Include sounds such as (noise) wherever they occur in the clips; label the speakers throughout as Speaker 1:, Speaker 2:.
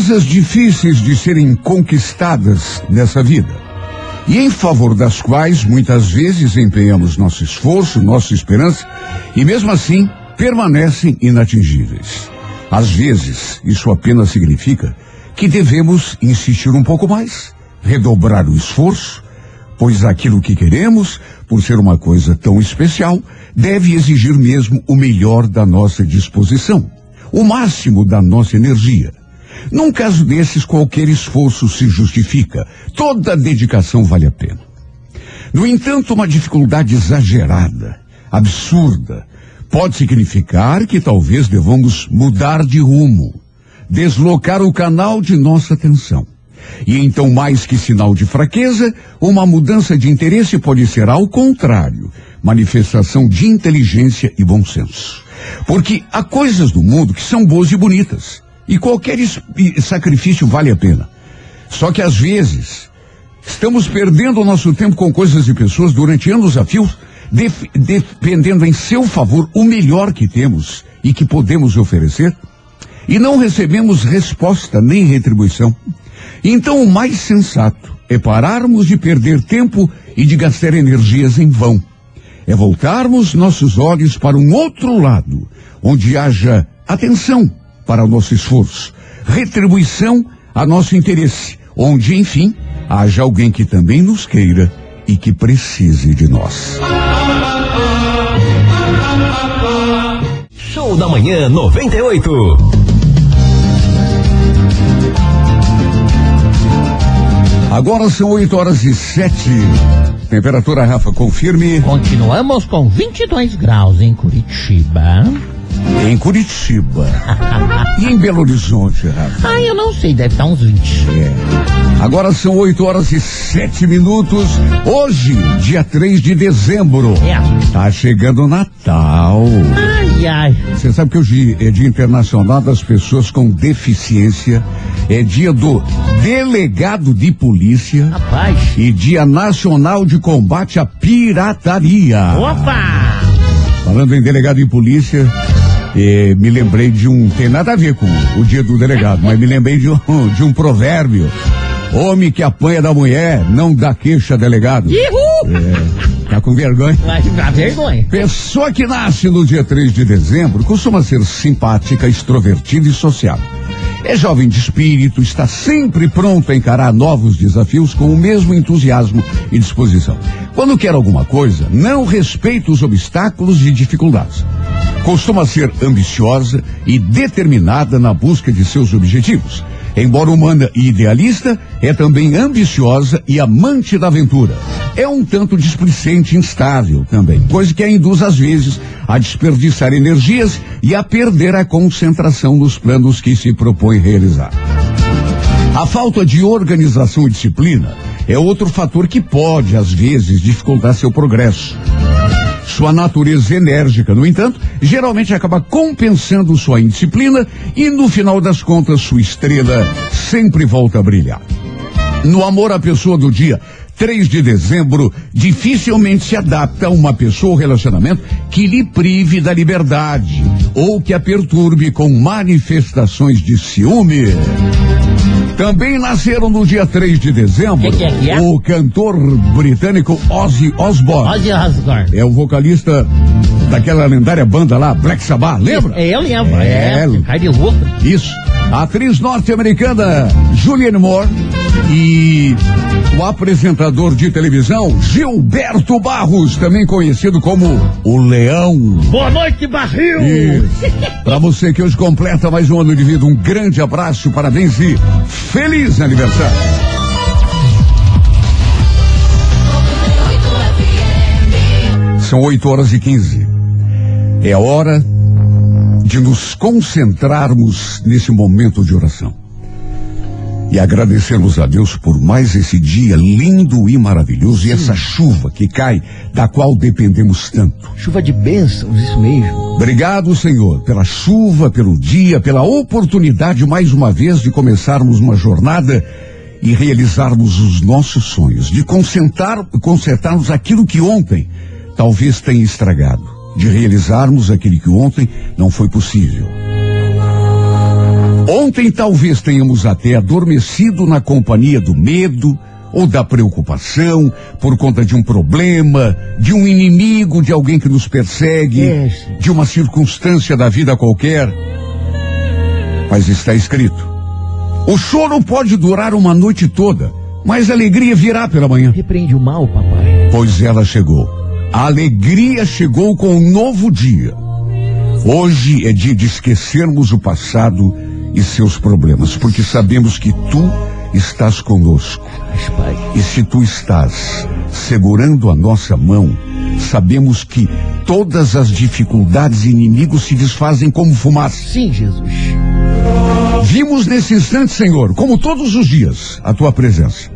Speaker 1: Coisas difíceis de serem conquistadas nessa vida. E em favor das quais muitas vezes empenhamos nosso esforço, nossa esperança, e mesmo assim permanecem inatingíveis. Às vezes, isso apenas significa que devemos insistir um pouco mais, redobrar o esforço, pois aquilo que queremos, por ser uma coisa tão especial, deve exigir mesmo o melhor da nossa disposição, o máximo da nossa energia. Num caso desses, qualquer esforço se justifica, toda dedicação vale a pena. No entanto, uma dificuldade exagerada, absurda, pode significar que talvez devamos mudar de rumo, deslocar o canal de nossa atenção. E então, mais que sinal de fraqueza, uma mudança de interesse pode ser, ao contrário, manifestação de inteligência e bom senso. Porque há coisas do mundo que são boas e bonitas, e qualquer sacrifício vale a pena. Só que às vezes, estamos perdendo o nosso tempo com coisas e pessoas durante anos a fio, dependendo em seu favor o melhor que temos e que podemos oferecer, e não recebemos resposta nem retribuição. Então o mais sensato é pararmos de perder tempo e de gastar energias em vão. É voltarmos nossos olhos para um outro lado, onde haja atenção para o nosso esforço, retribuição a nosso interesse, onde, enfim, haja alguém que também nos queira e que precise de nós.
Speaker 2: Show da Manhã 98.
Speaker 1: Agora são 8 horas e 7. Temperatura, Rafa, confirme.
Speaker 3: Continuamos com 22 graus em Curitiba.
Speaker 1: Em Curitiba. (laughs) e em Belo Horizonte, Rafa?
Speaker 3: Ah, eu não sei, deve estar uns 20.
Speaker 1: É. Agora são 8 horas e 7 minutos. Hoje, dia 3 de dezembro.
Speaker 3: É.
Speaker 1: Tá chegando o Natal.
Speaker 3: Ai, ai.
Speaker 1: Você sabe que hoje é Dia Internacional das Pessoas com Deficiência. É dia do Delegado de Polícia.
Speaker 3: Rapaz.
Speaker 1: E Dia Nacional de Combate à Pirataria.
Speaker 3: Opa!
Speaker 1: Falando em delegado de polícia, eh, me lembrei de um. Tem nada a ver com o dia do delegado, mas me lembrei de um, (laughs) de um provérbio. Homem que apanha da mulher não dá queixa, delegado.
Speaker 3: Uhul!
Speaker 1: É, tá com vergonha?
Speaker 3: Vai dar vergonha.
Speaker 1: Pessoa que nasce no dia 3 de dezembro costuma ser simpática, extrovertida e social. É jovem de espírito, está sempre pronto a encarar novos desafios com o mesmo entusiasmo e disposição. Quando quer alguma coisa, não respeita os obstáculos e dificuldades. Costuma ser ambiciosa e determinada na busca de seus objetivos. Embora humana e idealista, é também ambiciosa e amante da aventura. É um tanto displicente e instável também, coisa que a induz às vezes a desperdiçar energias e a perder a concentração nos planos que se propõe realizar. A falta de organização e disciplina é outro fator que pode, às vezes, dificultar seu progresso. Sua natureza enérgica, no entanto, geralmente acaba compensando sua indisciplina e, no final das contas, sua estrela sempre volta a brilhar. No amor à pessoa do dia 3 de dezembro, dificilmente se adapta a uma pessoa ou relacionamento que lhe prive da liberdade ou que a perturbe com manifestações de ciúme. Também nasceram no dia 3 de dezembro
Speaker 3: Que que é que é?
Speaker 1: o cantor britânico Ozzy Osbourne.
Speaker 3: Ozzy Osbourne.
Speaker 1: É o vocalista daquela lendária banda lá, Black Sabbath, lembra?
Speaker 3: É, eu lembro.
Speaker 1: É,
Speaker 3: É, louco.
Speaker 1: Isso. A atriz norte-americana Julianne Moore e o apresentador de televisão Gilberto Barros, também conhecido como o Leão.
Speaker 3: Boa noite, barril!
Speaker 1: Isso. Pra você que hoje completa mais um ano de vida, um grande abraço, parabéns e feliz aniversário. São 8 horas e 15. É hora de nos concentrarmos nesse momento de oração. E agradecermos a Deus por mais esse dia lindo e maravilhoso e essa chuva que cai, da qual dependemos tanto.
Speaker 3: Chuva de bênçãos, isso mesmo.
Speaker 1: Obrigado, Senhor, pela chuva, pelo dia, pela oportunidade mais uma vez de começarmos uma jornada e realizarmos os nossos sonhos, de concentrar, consertarmos aquilo que ontem talvez tenha estragado, de realizarmos aquilo que ontem não foi possível. Ontem talvez tenhamos até adormecido na companhia do medo ou da preocupação por conta de um problema, de um inimigo, de alguém que nos persegue, de uma circunstância da vida qualquer. Mas está escrito: o choro pode durar uma noite toda, mas a alegria virá pela manhã.
Speaker 3: Repreende o mal, papai.
Speaker 1: Pois ela chegou. A alegria chegou com um novo dia. Hoje é dia de esquecermos o passado e seus problemas, porque sabemos que tu estás conosco. E se tu estás segurando a nossa mão, sabemos que todas as dificuldades e inimigos se desfazem como fumaça.
Speaker 3: Sim, Jesus.
Speaker 1: Vimos nesse instante, Senhor, como todos os dias, a tua presença.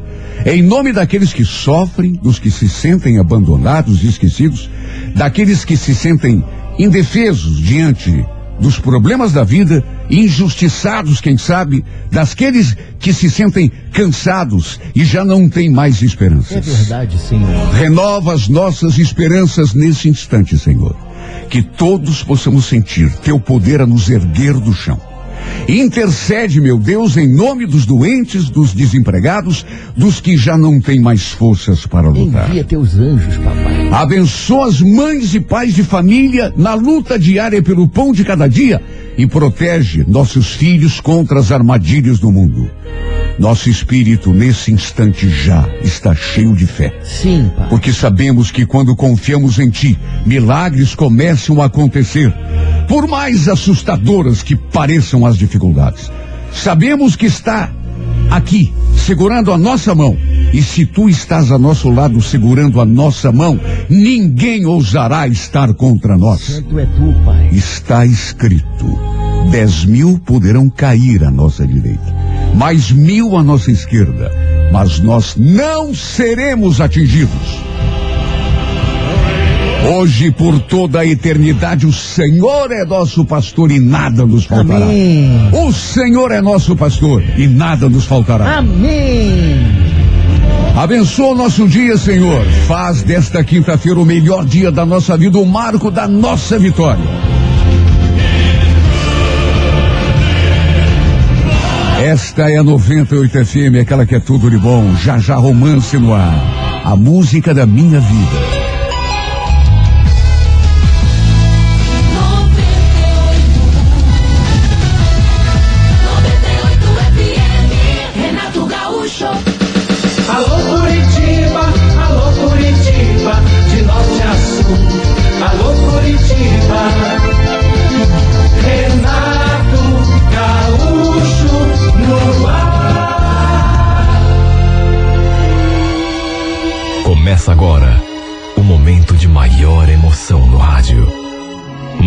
Speaker 1: Em nome daqueles que sofrem, dos que se sentem abandonados e esquecidos, daqueles que se sentem indefesos diante dos problemas da vida, injustiçados, quem sabe, daqueles que se sentem cansados e já não têm mais esperanças.
Speaker 3: É verdade, Senhor.
Speaker 1: Renova as nossas esperanças nesse instante, Senhor. Que todos possamos sentir teu poder a nos erguer do chão Intercede, meu Deus, em nome dos doentes, dos desempregados, dos que já não têm mais forças para lutar.
Speaker 3: Envia teus anjos, papai.
Speaker 1: Abençoa as mães e pais de família na luta diária pelo pão de cada dia e protege nossos filhos contra as armadilhas do mundo. Nosso espírito, nesse instante, já está cheio de fé.
Speaker 3: Sim, pai.
Speaker 1: Porque sabemos que quando confiamos em Ti, milagres começam a acontecer. Por mais assustadoras que pareçam as dificuldades. Sabemos que está aqui, segurando a nossa mão. E se tu estás a nosso lado segurando a nossa mão, ninguém ousará estar contra nós.
Speaker 3: Santo é tu, Pai.
Speaker 1: Está escrito: dez mil poderão cair à nossa direita mais mil à nossa esquerda, mas nós não seremos atingidos. Hoje, por toda a eternidade, o Senhor é nosso pastor e nada nos faltará.
Speaker 3: Amém.
Speaker 1: O Senhor é nosso pastor e nada nos faltará.
Speaker 3: Amém.
Speaker 1: Abençoa o nosso dia, Senhor. Faz desta quinta-feira o melhor dia da nossa vida, o marco da nossa vitória. Esta é a 98 FM, aquela que é tudo de bom. Já já romance no ar. A música da minha vida.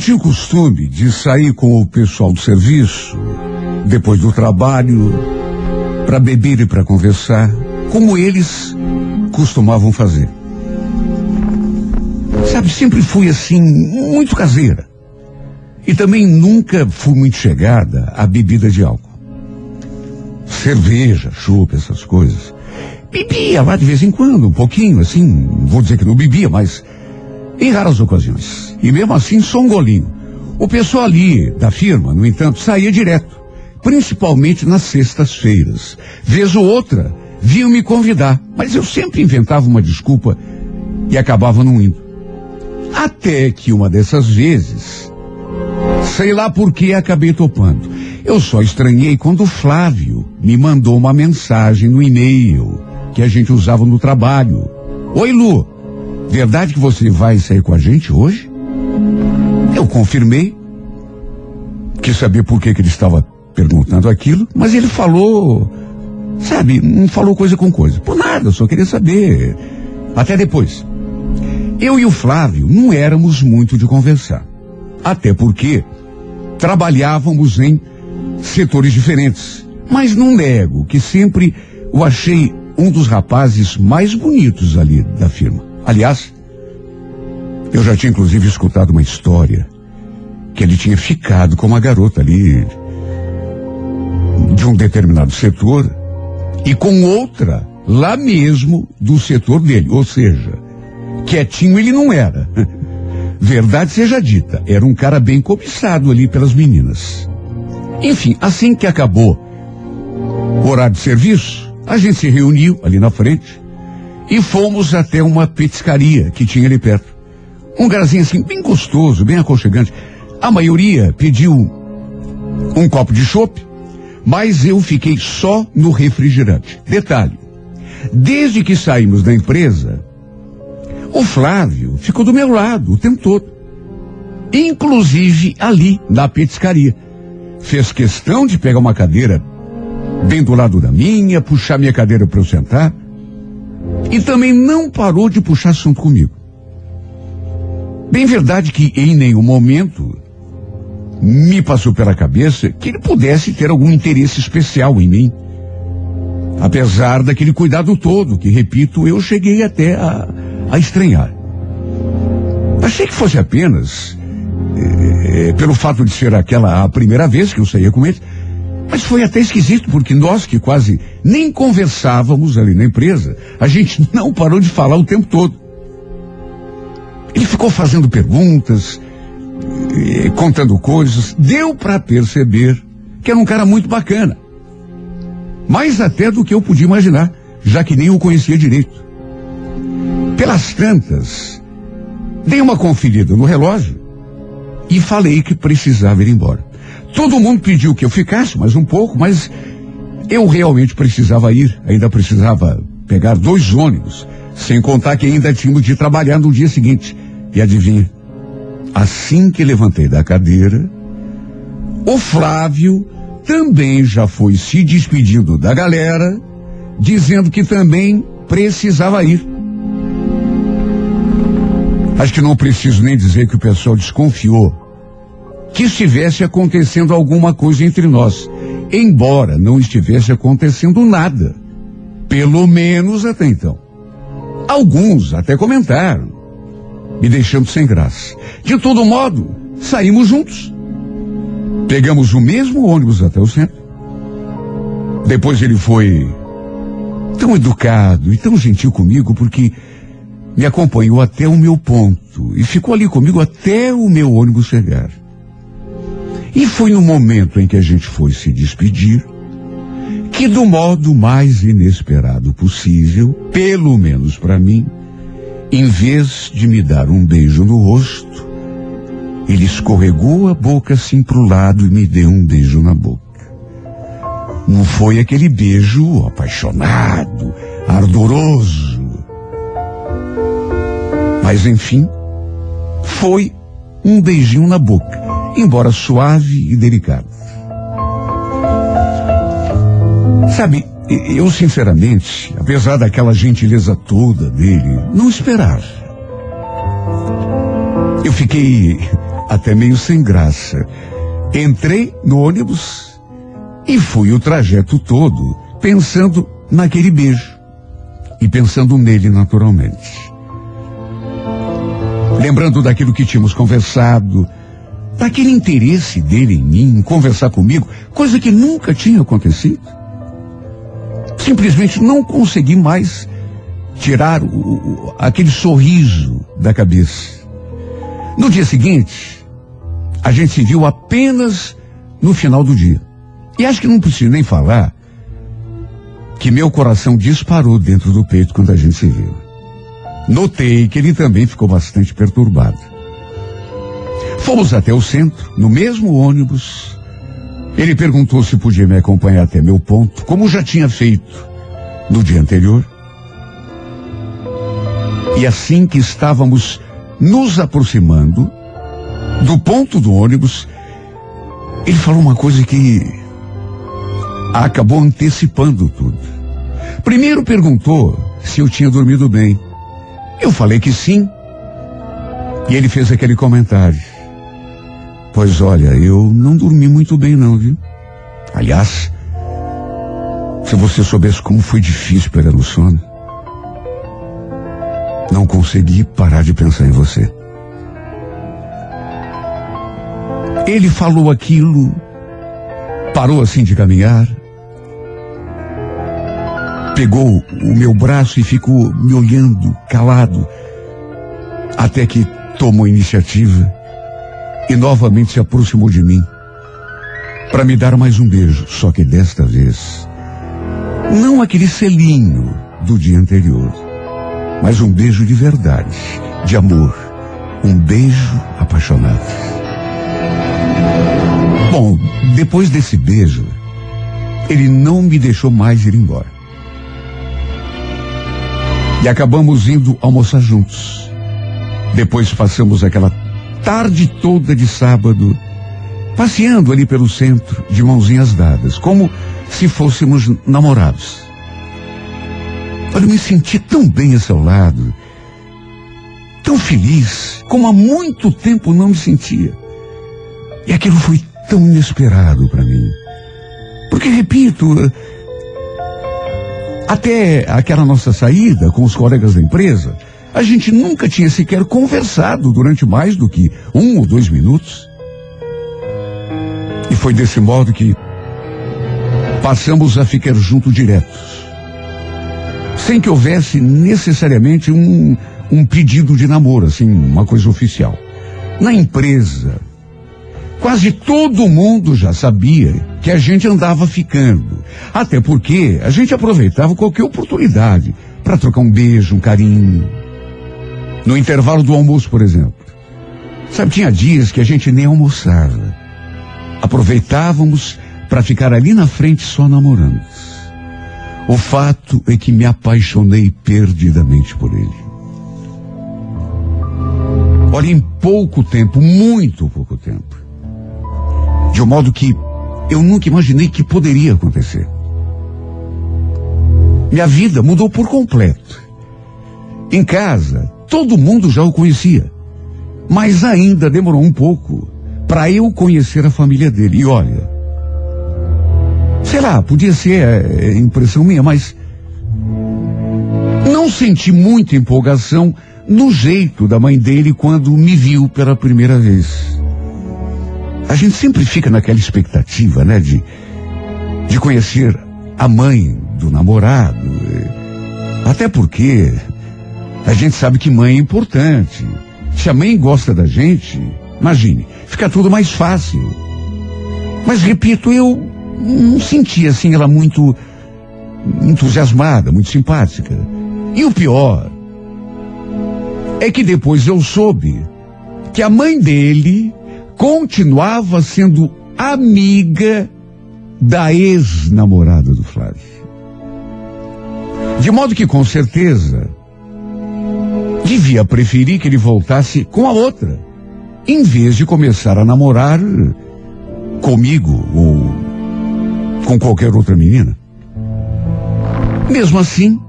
Speaker 1: tinha o costume de sair com o pessoal do serviço, depois do trabalho, para beber e para conversar, como eles costumavam fazer. Sabe, sempre fui assim, muito caseira. E também nunca fui muito chegada à bebida de álcool cerveja, chupa, essas coisas. Bebia lá de vez em quando, um pouquinho, assim, vou dizer que não bebia, mas em raras ocasiões. E mesmo assim, só um golinho. O pessoal ali da firma, no entanto, saía direto, principalmente nas sextas-feiras. Vez ou outra, vinham me convidar, mas eu sempre inventava uma desculpa e acabava não indo. Até que uma dessas vezes, sei lá por que acabei topando. Eu só estranhei quando o Flávio me mandou uma mensagem no e-mail que a gente usava no trabalho. Oi, Lu. Verdade que você vai sair com a gente hoje? Eu confirmei. Quis saber por que, que ele estava perguntando aquilo, mas ele falou, sabe, não falou coisa com coisa. Por nada, eu só queria saber. Até depois. Eu e o Flávio não éramos muito de conversar. Até porque trabalhávamos em setores diferentes. Mas não nego que sempre o achei um dos rapazes mais bonitos ali da firma. Aliás, eu já tinha inclusive escutado uma história que ele tinha ficado com uma garota ali de um determinado setor e com outra lá mesmo do setor dele. Ou seja, quietinho ele não era. (laughs) Verdade seja dita, era um cara bem cobiçado ali pelas meninas. Enfim, assim que acabou o horário de serviço, a gente se reuniu ali na frente e fomos até uma petiscaria que tinha ali perto. Um garzinho assim, bem gostoso, bem aconchegante. A maioria pediu um copo de chopp, mas eu fiquei só no refrigerante. Detalhe, desde que saímos da empresa, o Flávio ficou do meu lado o tempo todo. Inclusive ali, na petiscaria. Fez questão de pegar uma cadeira bem do lado da minha, puxar minha cadeira para eu sentar. E também não parou de puxar assunto comigo. Bem verdade que em nenhum momento me passou pela cabeça que ele pudesse ter algum interesse especial em mim. Apesar daquele cuidado todo, que, repito, eu cheguei até a, a estranhar. Achei que fosse apenas é, pelo fato de ser aquela a primeira vez que eu saía com ele. Mas foi até esquisito, porque nós que quase nem conversávamos ali na empresa, a gente (laughs) não parou de falar o tempo todo. Ele ficou fazendo perguntas, contando coisas, deu para perceber que era um cara muito bacana. Mais até do que eu podia imaginar, já que nem o conhecia direito. Pelas tantas, dei uma conferida no relógio e falei que precisava ir embora. Todo mundo pediu que eu ficasse mais um pouco, mas eu realmente precisava ir, ainda precisava pegar dois ônibus, sem contar que ainda tínhamos de trabalhar no dia seguinte. E adivinha? Assim que levantei da cadeira, o Flávio também já foi se despedindo da galera, dizendo que também precisava ir. Acho que não preciso nem dizer que o pessoal desconfiou que estivesse acontecendo alguma coisa entre nós, embora não estivesse acontecendo nada. Pelo menos até então. Alguns até comentaram, me deixando sem graça. De todo modo, saímos juntos. Pegamos o mesmo ônibus até o centro. Depois ele foi tão educado e tão gentil comigo porque me acompanhou até o meu ponto e ficou ali comigo até o meu ônibus chegar. E foi no momento em que a gente foi se despedir que, do modo mais inesperado possível, pelo menos para mim, em vez de me dar um beijo no rosto, ele escorregou a boca assim para o lado e me deu um beijo na boca. Não foi aquele beijo apaixonado, ardoroso. Mas enfim, foi um beijinho na boca embora suave e delicado. Sabe, eu sinceramente, apesar daquela gentileza toda dele, não esperava. Eu fiquei até meio sem graça. Entrei no ônibus e fui o trajeto todo pensando naquele beijo e pensando nele naturalmente. Lembrando daquilo que tínhamos conversado, daquele interesse dele em mim, em conversar comigo, coisa que nunca tinha acontecido. Simplesmente não consegui mais tirar o, o, aquele sorriso da cabeça. No dia seguinte, a gente se viu apenas no final do dia. E acho que não preciso nem falar que meu coração disparou dentro do peito quando a gente se viu. Notei que ele também ficou bastante perturbado. Fomos até o centro, no mesmo ônibus. Ele perguntou se podia me acompanhar até meu ponto, como já tinha feito no dia anterior. E assim que estávamos nos aproximando do ponto do ônibus, ele falou uma coisa que acabou antecipando tudo. Primeiro perguntou se eu tinha dormido bem. Eu falei que sim, E ele fez aquele comentário. Pois olha, eu não dormi muito bem não, viu? Aliás, se você soubesse como foi difícil pegar no sono, não consegui parar de pensar em você. Ele falou aquilo, parou assim de caminhar, pegou o meu braço e ficou me olhando, calado, até que tomou iniciativa e novamente se aproximou de mim para me dar mais um beijo, só que desta vez não aquele selinho do dia anterior, mas um beijo de verdade, de amor, um beijo apaixonado. Bom, depois desse beijo, ele não me deixou mais ir embora. E acabamos indo almoçar juntos. Depois passamos aquela tarde toda de sábado, passeando ali pelo centro, de mãozinhas dadas, como se fôssemos namorados. Olha, me senti tão bem a seu lado, tão feliz, como há muito tempo não me sentia. E aquilo foi tão inesperado para mim. Porque, repito, até aquela nossa saída com os colegas da empresa, a gente nunca tinha sequer conversado durante mais do que um ou dois minutos. E foi desse modo que passamos a ficar juntos diretos. Sem que houvesse necessariamente um, um pedido de namoro, assim, uma coisa oficial. Na empresa, quase todo mundo já sabia que a gente andava ficando. Até porque a gente aproveitava qualquer oportunidade para trocar um beijo, um carinho. No intervalo do almoço, por exemplo. Sabe, tinha dias que a gente nem almoçava. Aproveitávamos para ficar ali na frente só namorando. O fato é que me apaixonei perdidamente por ele. Olha, em pouco tempo, muito pouco tempo. De um modo que eu nunca imaginei que poderia acontecer. Minha vida mudou por completo. Em casa, todo mundo já o conhecia. Mas ainda demorou um pouco para eu conhecer a família dele. E olha, sei lá, podia ser é, impressão minha, mas não senti muita empolgação no jeito da mãe dele quando me viu pela primeira vez. A gente sempre fica naquela expectativa, né, de, de conhecer a mãe do namorado. Até porque a gente sabe que mãe é importante. Se a mãe gosta da gente, imagine, fica tudo mais fácil. Mas repito, eu não sentia assim ela muito entusiasmada, muito simpática. E o pior é que depois eu soube que a mãe dele continuava sendo amiga da ex-namorada do Flávio. De modo que, com certeza, devia preferir que ele voltasse com a outra, em vez de começar a namorar comigo ou com qualquer outra menina. Mesmo assim,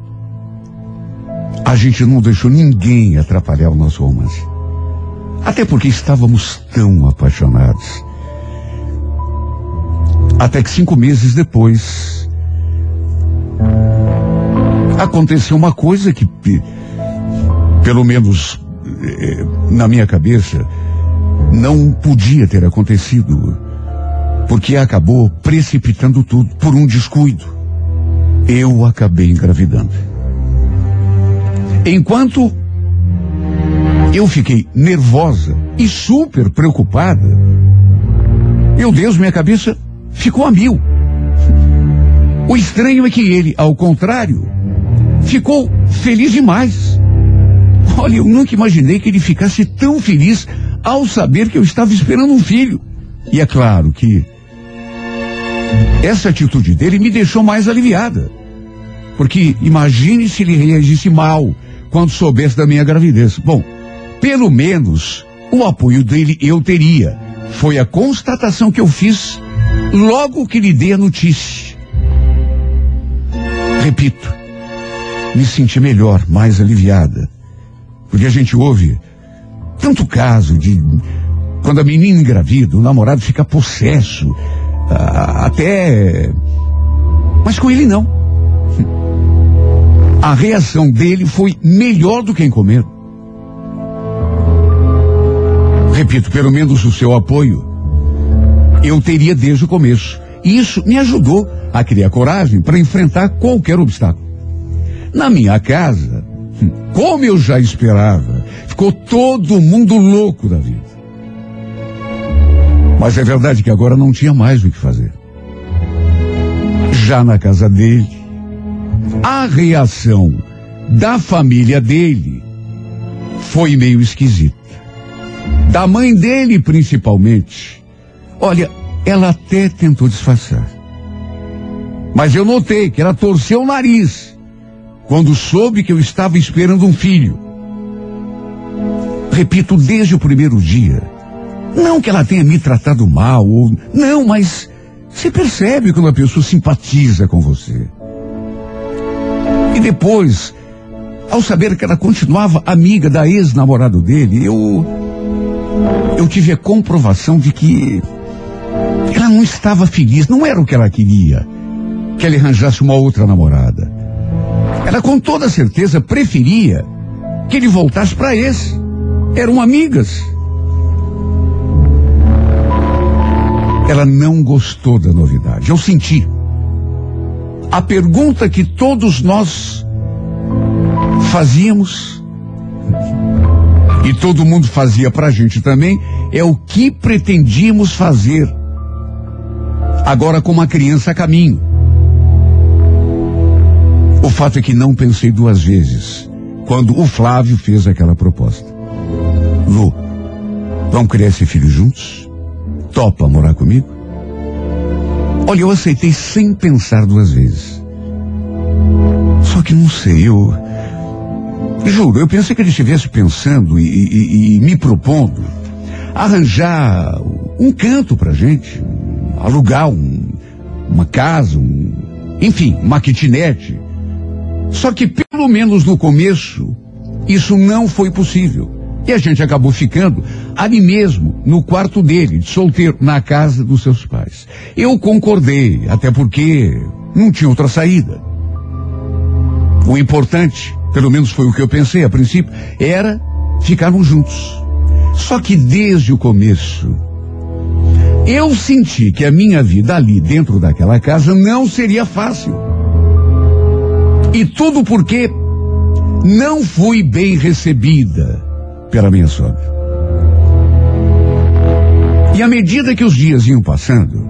Speaker 1: a gente não deixou ninguém atrapalhar o nosso romance. Até porque estávamos tão apaixonados. Até que cinco meses depois, aconteceu uma coisa que, pelo menos eh, na minha cabeça, não podia ter acontecido porque acabou precipitando tudo por um descuido. Eu acabei engravidando. Enquanto eu fiquei nervosa e super preocupada, meu Deus, minha cabeça ficou a mil. O estranho é que ele, ao contrário, ficou feliz demais. Olha, eu nunca imaginei que ele ficasse tão feliz ao saber que eu estava esperando um filho. E é claro que essa atitude dele me deixou mais aliviada. Porque imagine se ele reagisse mal quando soubesse da minha gravidez. Bom, pelo menos o apoio dele eu teria. Foi a constatação que eu fiz logo que lhe dei a notícia. Repito, me senti melhor, mais aliviada. Porque a gente ouve tanto caso de quando a menina engravida, o namorado fica possesso, até. Mas com ele não. A reação dele foi melhor do que em comer. Repito, pelo menos o seu apoio eu teria desde o começo. E isso me ajudou a criar coragem para enfrentar qualquer obstáculo. Na minha casa, como eu já esperava, ficou todo mundo louco da vida. Mas é verdade que agora não tinha mais o que fazer. Já na casa dele, a reação da família dele foi meio esquisita. Da mãe dele, principalmente. Olha, ela até tentou disfarçar. Mas eu notei que ela torceu o nariz quando soube que eu estava esperando um filho. Repito, desde o primeiro dia, não que ela tenha me tratado mal, ou. Não, mas você percebe quando a pessoa simpatiza com você. E depois, ao saber que ela continuava amiga da ex-namorado dele, eu. Eu tive a comprovação de que ela não estava feliz, não era o que ela queria. Que ele arranjasse uma outra namorada. Ela com toda certeza preferia que ele voltasse para esse. Eram amigas. Ela não gostou da novidade. Eu senti. A pergunta que todos nós fazíamos, e todo mundo fazia pra gente também, é o que pretendíamos fazer. Agora com uma criança a caminho. O fato é que não pensei duas vezes quando o Flávio fez aquela proposta. Lu, vamos criar esse filho juntos? Topa morar comigo? Olha, eu aceitei sem pensar duas vezes. Só que não sei, eu. Juro, eu pensei que ele estivesse pensando e, e, e me propondo arranjar um canto pra gente, alugar um, uma casa, um, enfim, uma kitnet. Só que pelo menos no começo, isso não foi possível. E a gente acabou ficando ali mesmo, no quarto dele, de solteiro, na casa dos seus pais. Eu concordei, até porque não tinha outra saída. O importante, pelo menos foi o que eu pensei a princípio, era ficarmos juntos. Só que desde o começo, eu senti que a minha vida ali dentro daquela casa não seria fácil. E tudo porque não fui bem recebida pela minha sogra. E à medida que os dias iam passando,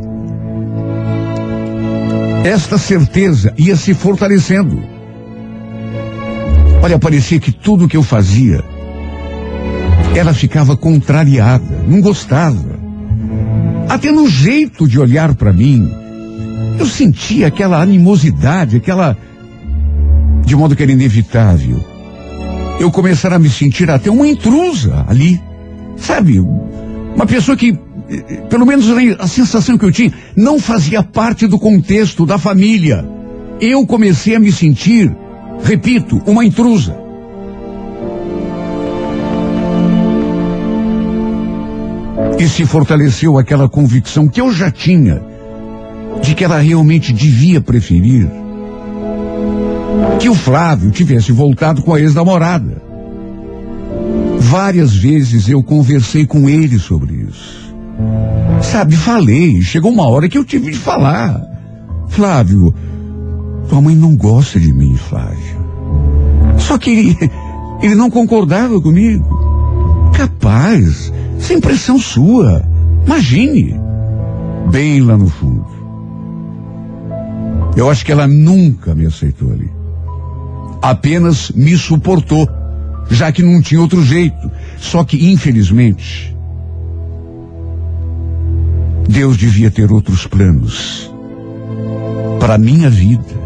Speaker 1: esta certeza ia se fortalecendo. Olha, parecia que tudo que eu fazia, ela ficava contrariada, não gostava. Até no jeito de olhar para mim, eu sentia aquela animosidade, aquela. De modo que era inevitável eu começar a me sentir até uma intrusa ali. Sabe? Uma pessoa que, pelo menos a sensação que eu tinha, não fazia parte do contexto da família. Eu comecei a me sentir, repito, uma intrusa. E se fortaleceu aquela convicção que eu já tinha de que ela realmente devia preferir que o Flávio tivesse voltado com a ex-namorada. Várias vezes eu conversei com ele sobre isso. Sabe, falei, chegou uma hora que eu tive de falar. Flávio, tua mãe não gosta de mim, Flávio. Só que ele, ele não concordava comigo. Capaz, sem pressão sua. Imagine. Bem lá no fundo. Eu acho que ela nunca me aceitou ali apenas me suportou, já que não tinha outro jeito. Só que, infelizmente, Deus devia ter outros planos para minha vida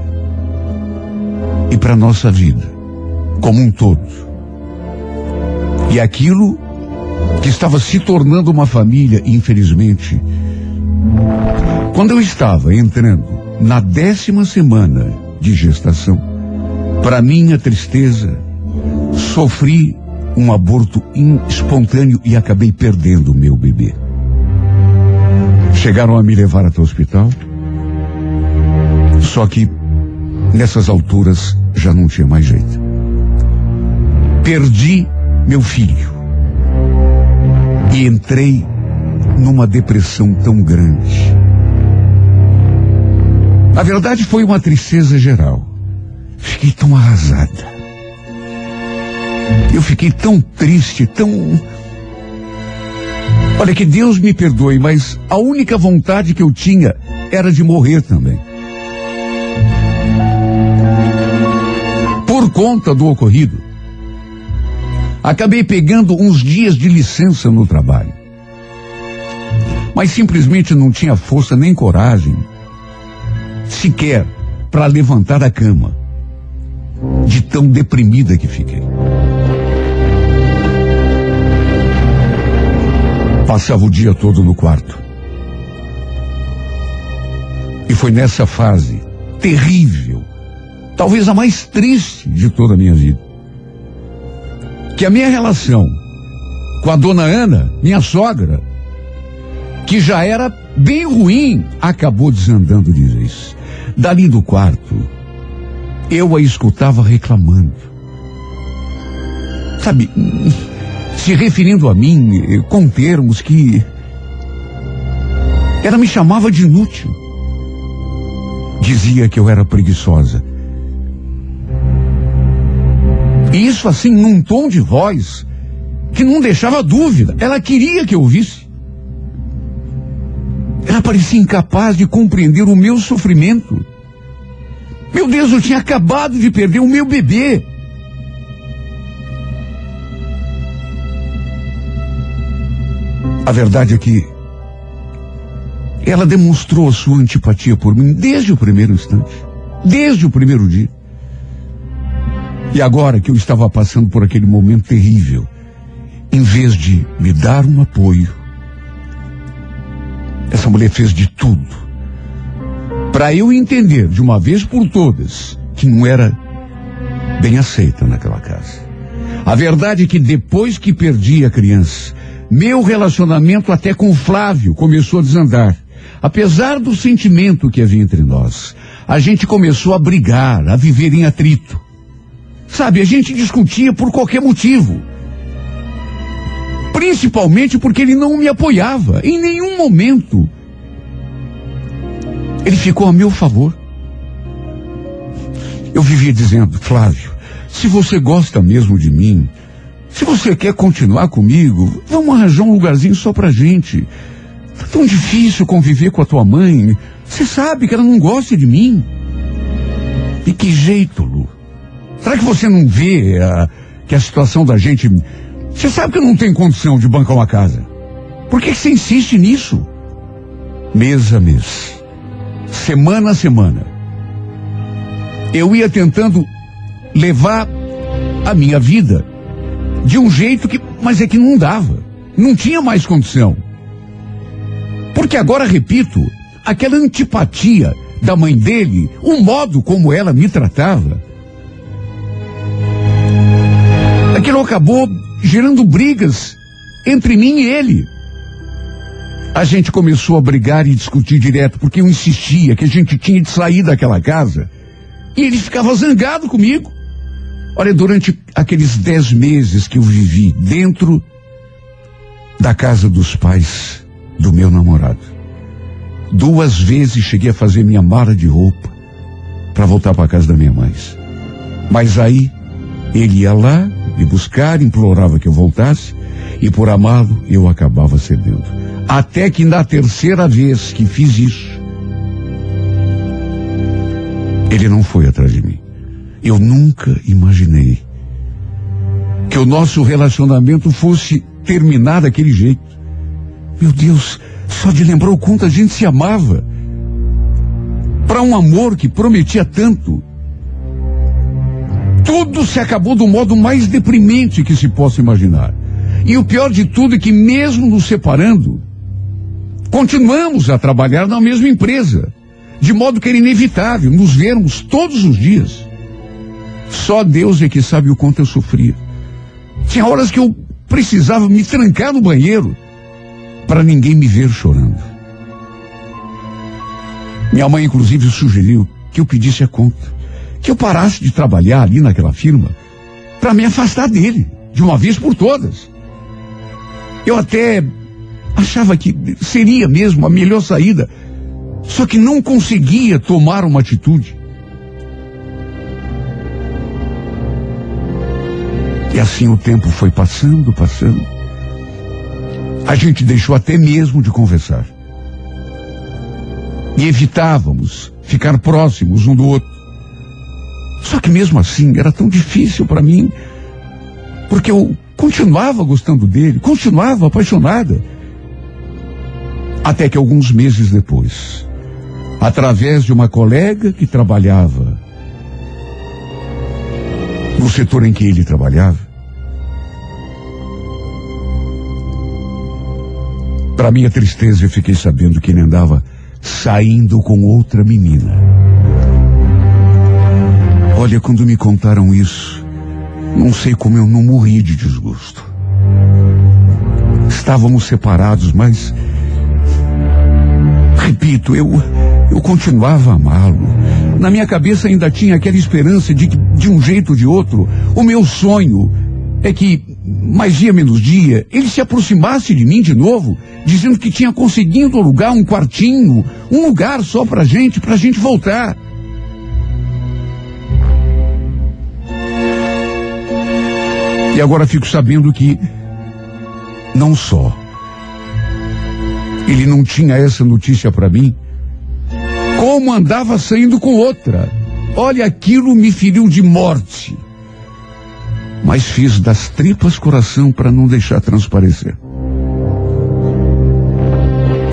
Speaker 1: e para nossa vida, como um todo. E aquilo que estava se tornando uma família, infelizmente, quando eu estava entrando na décima semana de gestação, para minha tristeza, sofri um aborto espontâneo e acabei perdendo o meu bebê. Chegaram a me levar até o hospital. Só que nessas alturas já não tinha mais jeito. Perdi meu filho. E entrei numa depressão tão grande. A verdade foi uma tristeza geral. Fiquei tão arrasada. Eu fiquei tão triste, tão. Olha, que Deus me perdoe, mas a única vontade que eu tinha era de morrer também. Por conta do ocorrido, acabei pegando uns dias de licença no trabalho. Mas simplesmente não tinha força nem coragem, sequer para levantar a cama, de tão deprimida que fiquei. Passava o dia todo no quarto. E foi nessa fase terrível, talvez a mais triste de toda a minha vida, que a minha relação com a dona Ana, minha sogra, que já era bem ruim, acabou desandando de vez. Dali do quarto, eu a escutava reclamando. Sabe, se referindo a mim com termos que ela me chamava de inútil. Dizia que eu era preguiçosa. E isso assim num tom de voz que não deixava dúvida. Ela queria que eu ouvisse. Ela parecia incapaz de compreender o meu sofrimento. Meu Deus, eu tinha acabado de perder o meu bebê. A verdade é que ela demonstrou a sua antipatia por mim desde o primeiro instante, desde o primeiro dia. E agora que eu estava passando por aquele momento terrível, em vez de me dar um apoio, essa mulher fez de tudo para eu entender de uma vez por todas que não era bem aceita naquela casa. A verdade é que depois que perdi a criança, meu relacionamento até com o Flávio começou a desandar. Apesar do sentimento que havia entre nós, a gente começou a brigar, a viver em atrito. Sabe, a gente discutia por qualquer motivo. Principalmente porque ele não me apoiava em nenhum momento. Ele ficou a meu favor. Eu vivia dizendo, Flávio, se você gosta mesmo de mim, se você quer continuar comigo, vamos arranjar um lugarzinho só pra gente. Tá tão difícil conviver com a tua mãe. Você sabe que ela não gosta de mim. E que jeito, Lu? Será que você não vê a, que a situação da gente. Você sabe que eu não tenho condição de bancar uma casa. Por que você insiste nisso? Mês a mês. Semana a semana. Eu ia tentando levar a minha vida de um jeito que, mas é que não dava. Não tinha mais condição. Porque agora, repito, aquela antipatia da mãe dele, o modo como ela me tratava, aquilo acabou gerando brigas entre mim e ele. A gente começou a brigar e discutir direto, porque eu insistia que a gente tinha de sair daquela casa. E ele ficava zangado comigo. Olha, durante aqueles dez meses que eu vivi dentro da casa dos pais do meu namorado, duas vezes cheguei a fazer minha mala de roupa para voltar para casa da minha mãe. Mas aí ele ia lá me buscar, implorava que eu voltasse, e por amá-lo eu acabava cedendo. Até que na terceira vez que fiz isso, ele não foi atrás de mim. Eu nunca imaginei que o nosso relacionamento fosse terminar daquele jeito. Meu Deus, só de lembrar o quanto a gente se amava. Para um amor que prometia tanto. Tudo se acabou do modo mais deprimente que se possa imaginar. E o pior de tudo é que, mesmo nos separando, continuamos a trabalhar na mesma empresa. De modo que era inevitável nos vermos todos os dias. Só Deus é que sabe o quanto eu sofria. Tinha horas que eu precisava me trancar no banheiro para ninguém me ver chorando. Minha mãe, inclusive, sugeriu que eu pedisse a conta, que eu parasse de trabalhar ali naquela firma para me afastar dele, de uma vez por todas. Eu até achava que seria mesmo a melhor saída, só que não conseguia tomar uma atitude. E assim o tempo foi passando, passando. A gente deixou até mesmo de conversar. E evitávamos ficar próximos um do outro. Só que mesmo assim era tão difícil para mim, porque eu continuava gostando dele, continuava apaixonada. Até que alguns meses depois, através de uma colega que trabalhava no setor em que ele trabalhava, para minha tristeza eu fiquei sabendo que ele andava saindo com outra menina. Olha, quando me contaram isso, não sei como eu não morri de desgosto. Estávamos separados, mas repito, eu, eu continuava a amá-lo. Na minha cabeça ainda tinha aquela esperança de que, de um jeito ou de outro, o meu sonho é que, mais dia menos dia, ele se aproximasse de mim de novo, dizendo que tinha conseguido alugar um quartinho, um lugar só pra gente, pra gente voltar. E agora fico sabendo que não só ele não tinha essa notícia para mim, como andava saindo com outra. Olha, aquilo me feriu de morte. Mas fiz das tripas coração para não deixar transparecer.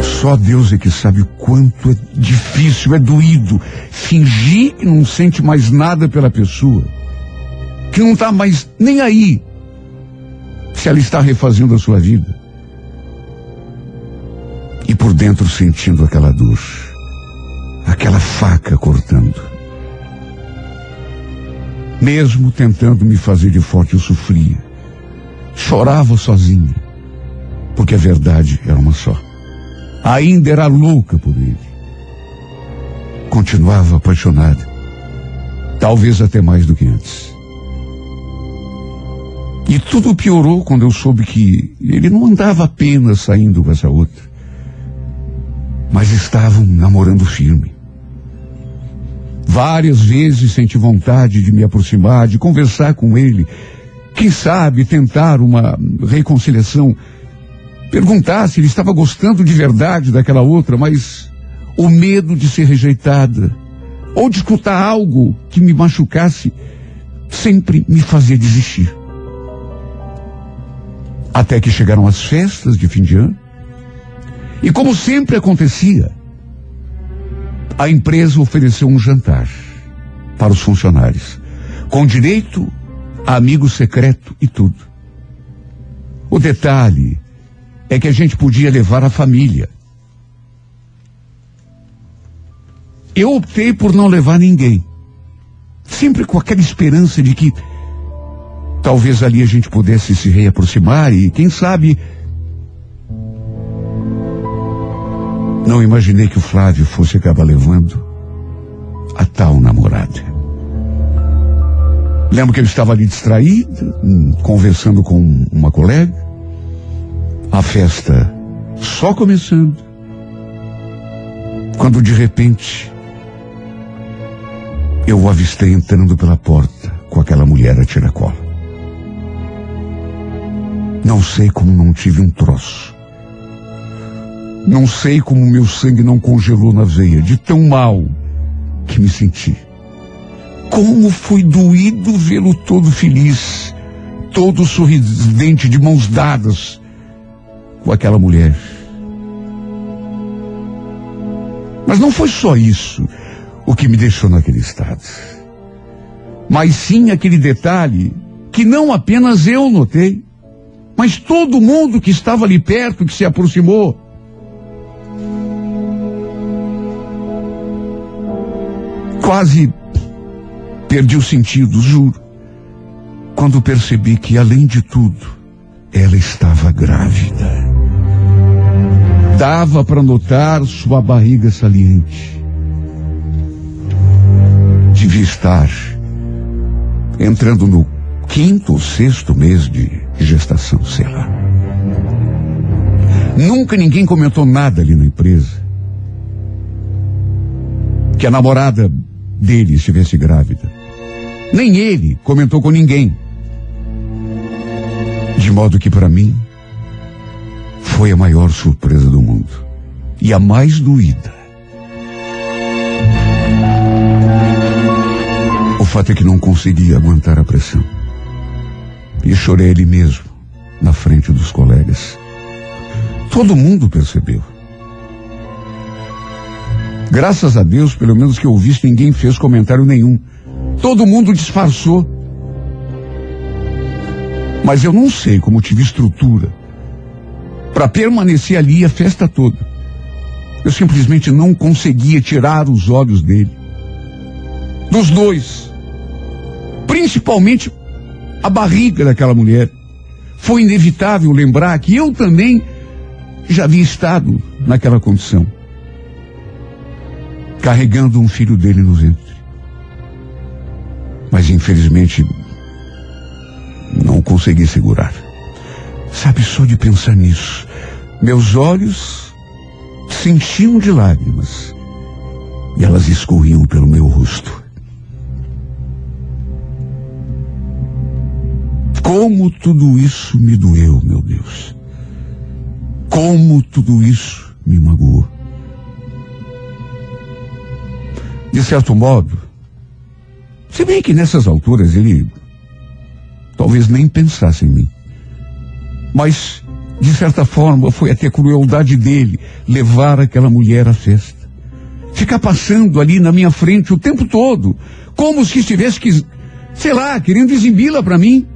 Speaker 1: Só Deus é que sabe o quanto é difícil, é doído fingir que não sente mais nada pela pessoa, que não está mais nem aí se ela está refazendo a sua vida e por dentro sentindo aquela dor, aquela faca cortando. Mesmo tentando me fazer de forte, eu sofria. Chorava sozinha, porque a verdade era uma só. Ainda era louca por ele. Continuava apaixonada, talvez até mais do que antes. E tudo piorou quando eu soube que ele não andava apenas saindo com essa outra mas estavam namorando firme. Várias vezes senti vontade de me aproximar, de conversar com ele, quem sabe tentar uma reconciliação, perguntar se ele estava gostando de verdade daquela outra, mas o medo de ser rejeitada ou de escutar algo que me machucasse sempre me fazia desistir. Até que chegaram as festas de fim de ano e como sempre acontecia, a empresa ofereceu um jantar para os funcionários, com direito a amigo secreto e tudo. O detalhe é que a gente podia levar a família. Eu optei por não levar ninguém, sempre com aquela esperança de que talvez ali a gente pudesse se reaproximar e, quem sabe, Não imaginei que o Flávio fosse acabar levando a tal namorada. Lembro que ele estava ali distraído, hum, conversando com uma colega. A festa só começando. Quando de repente eu o avistei entrando pela porta com aquela mulher a tiracolo. Não sei como não tive um troço. Não sei como meu sangue não congelou na veia, de tão mal que me senti. Como foi doído vê-lo todo feliz, todo sorridente, de mãos dadas com aquela mulher. Mas não foi só isso o que me deixou naquele estado. Mas sim aquele detalhe que não apenas eu notei, mas todo mundo que estava ali perto, que se aproximou, Quase perdi o sentido, juro. quando percebi que, além de tudo, ela estava grávida. Dava para notar sua barriga saliente. Devia estar entrando no quinto ou sexto mês de gestação, sei lá. Nunca ninguém comentou nada ali na empresa. Que a namorada dele estivesse grávida. Nem ele comentou com ninguém. De modo que para mim foi a maior surpresa do mundo. E a mais doída. O fato é que não consegui aguentar a pressão. E chorei ele mesmo, na frente dos colegas. Todo mundo percebeu. Graças a Deus, pelo menos que eu visse, ninguém fez comentário nenhum. Todo mundo disfarçou. Mas eu não sei como tive estrutura para permanecer ali a festa toda. Eu simplesmente não conseguia tirar os olhos dele. Dos dois. Principalmente a barriga daquela mulher. Foi inevitável lembrar que eu também já havia estado naquela condição carregando um filho dele no ventre. Mas infelizmente não consegui segurar. Sabe, só de pensar nisso, meus olhos se enchiam de lágrimas e elas escorriam pelo meu rosto. Como tudo isso me doeu, meu Deus. Como tudo isso me magoou. de certo modo, se bem que nessas alturas ele talvez nem pensasse em mim. Mas, de certa forma, foi até crueldade dele levar aquela mulher à festa. Ficar passando ali na minha frente o tempo todo, como se estivesse, que, sei lá, querendo exibi-la para mim.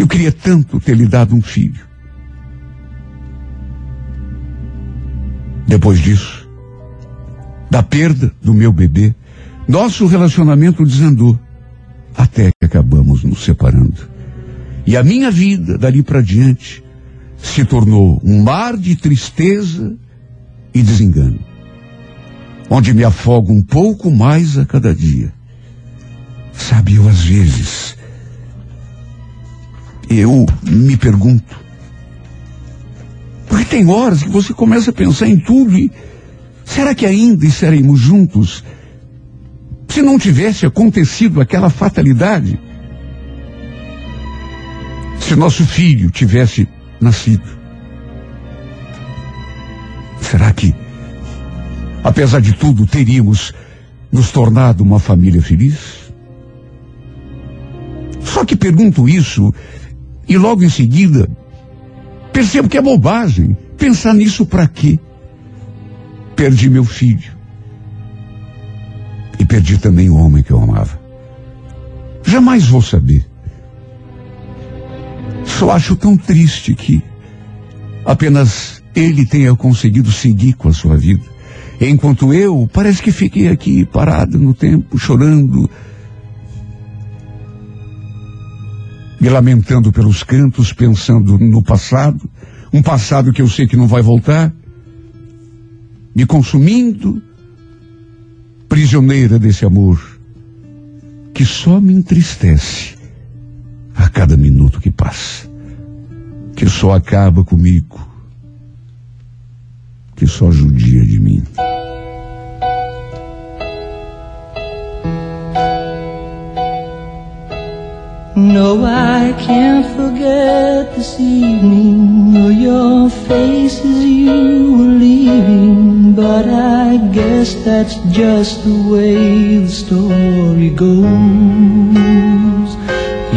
Speaker 1: Eu queria tanto ter lhe dado um filho. Depois disso, da perda do meu bebê, nosso relacionamento desandou. Até que acabamos nos separando. E a minha vida, dali para diante, se tornou um mar de tristeza e desengano. Onde me afogo um pouco mais a cada dia. Sabe, eu às vezes. Eu me pergunto. Porque tem horas que você começa a pensar em tudo e Será que ainda estaremos juntos se não tivesse acontecido aquela fatalidade? Se nosso filho tivesse nascido? Será que, apesar de tudo, teríamos nos tornado uma família feliz? Só que pergunto isso e logo em seguida percebo que é bobagem. Pensar nisso para quê? perdi meu filho. E perdi também o homem que eu amava. Jamais vou saber. Só acho tão triste que apenas ele tenha conseguido seguir com a sua vida. Enquanto eu, parece que fiquei aqui parado no tempo, chorando, me lamentando pelos cantos, pensando no passado, um passado que eu sei que não vai voltar, me consumindo, prisioneira desse amor que só me entristece a cada minuto que passa, que só acaba comigo, que só judia de mim.
Speaker 4: No, I can't forget this evening or your face as you were leaving. But I guess that's just the way the story goes.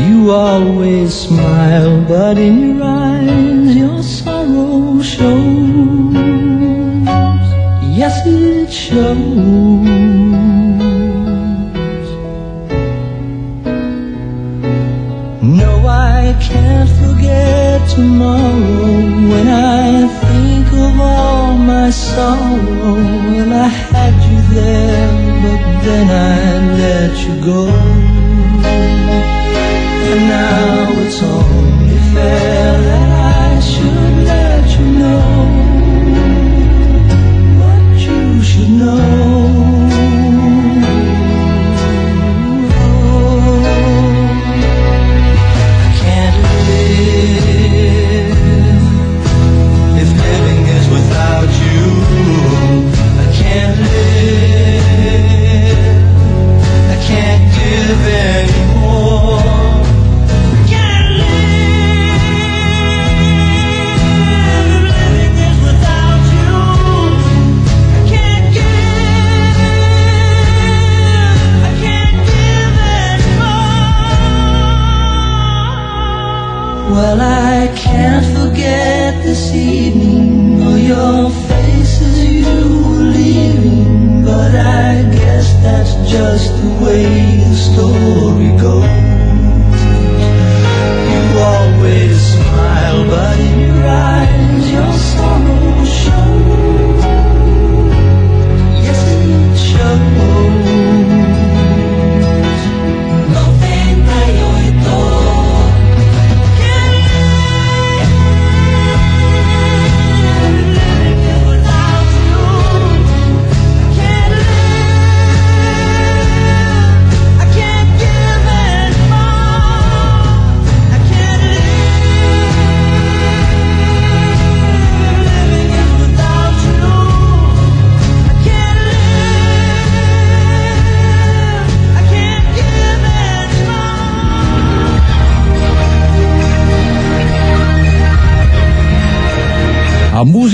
Speaker 4: You always smile, but in your eyes your sorrow shows. Yes, it shows. Tomorrow when I think of all my sorrow. Well, I had you there, but then I let you go. And now it's only fair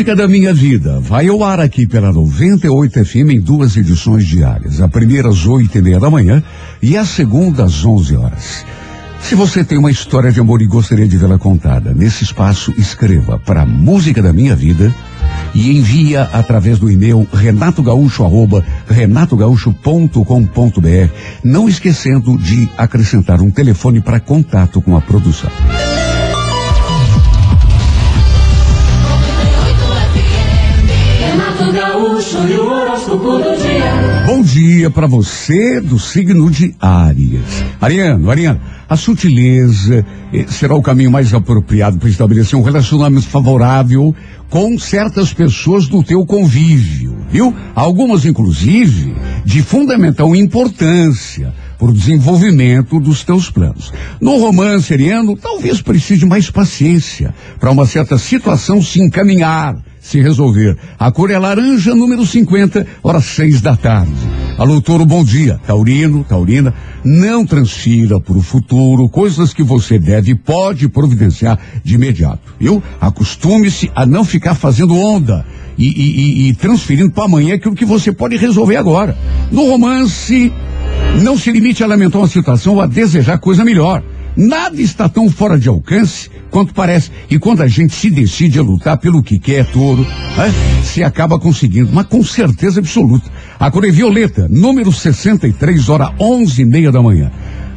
Speaker 1: música da minha vida vai ao ar aqui pela 98 FM em duas edições diárias. A primeira às oito e meia da manhã e a segunda às 11 horas. Se você tem uma história de amor e gostaria de vê-la contada, nesse espaço escreva para Música da Minha Vida e envia através do e-mail renatogaúcho renatogaúcho.com.br, não esquecendo de acrescentar um telefone para contato com a produção. Bom dia para você do signo de Áries. Ariano, Ariano, a sutileza eh, será o caminho mais apropriado para estabelecer um relacionamento favorável com certas pessoas do teu convívio, viu? Algumas, inclusive, de fundamental importância para o desenvolvimento dos teus planos. No romance, Ariano, talvez precise mais paciência para uma certa situação se encaminhar se resolver. A cor é laranja, número 50, horas seis da tarde. Alô, Toro, bom dia. Taurino, Taurina, não transfira para o futuro coisas que você deve e pode providenciar de imediato, viu? Acostume-se a não ficar fazendo onda e, e- e- e transferindo para amanhã aquilo que você pode resolver agora. No romance, não se limite a lamentar uma situação ou a desejar coisa melhor. Nada está tão fora de alcance quanto parece. E quando a gente se decide a lutar pelo que quer, touro, se acaba conseguindo, mas com certeza absoluta. A cor é violeta, número 63, hora onze e meia da manhã.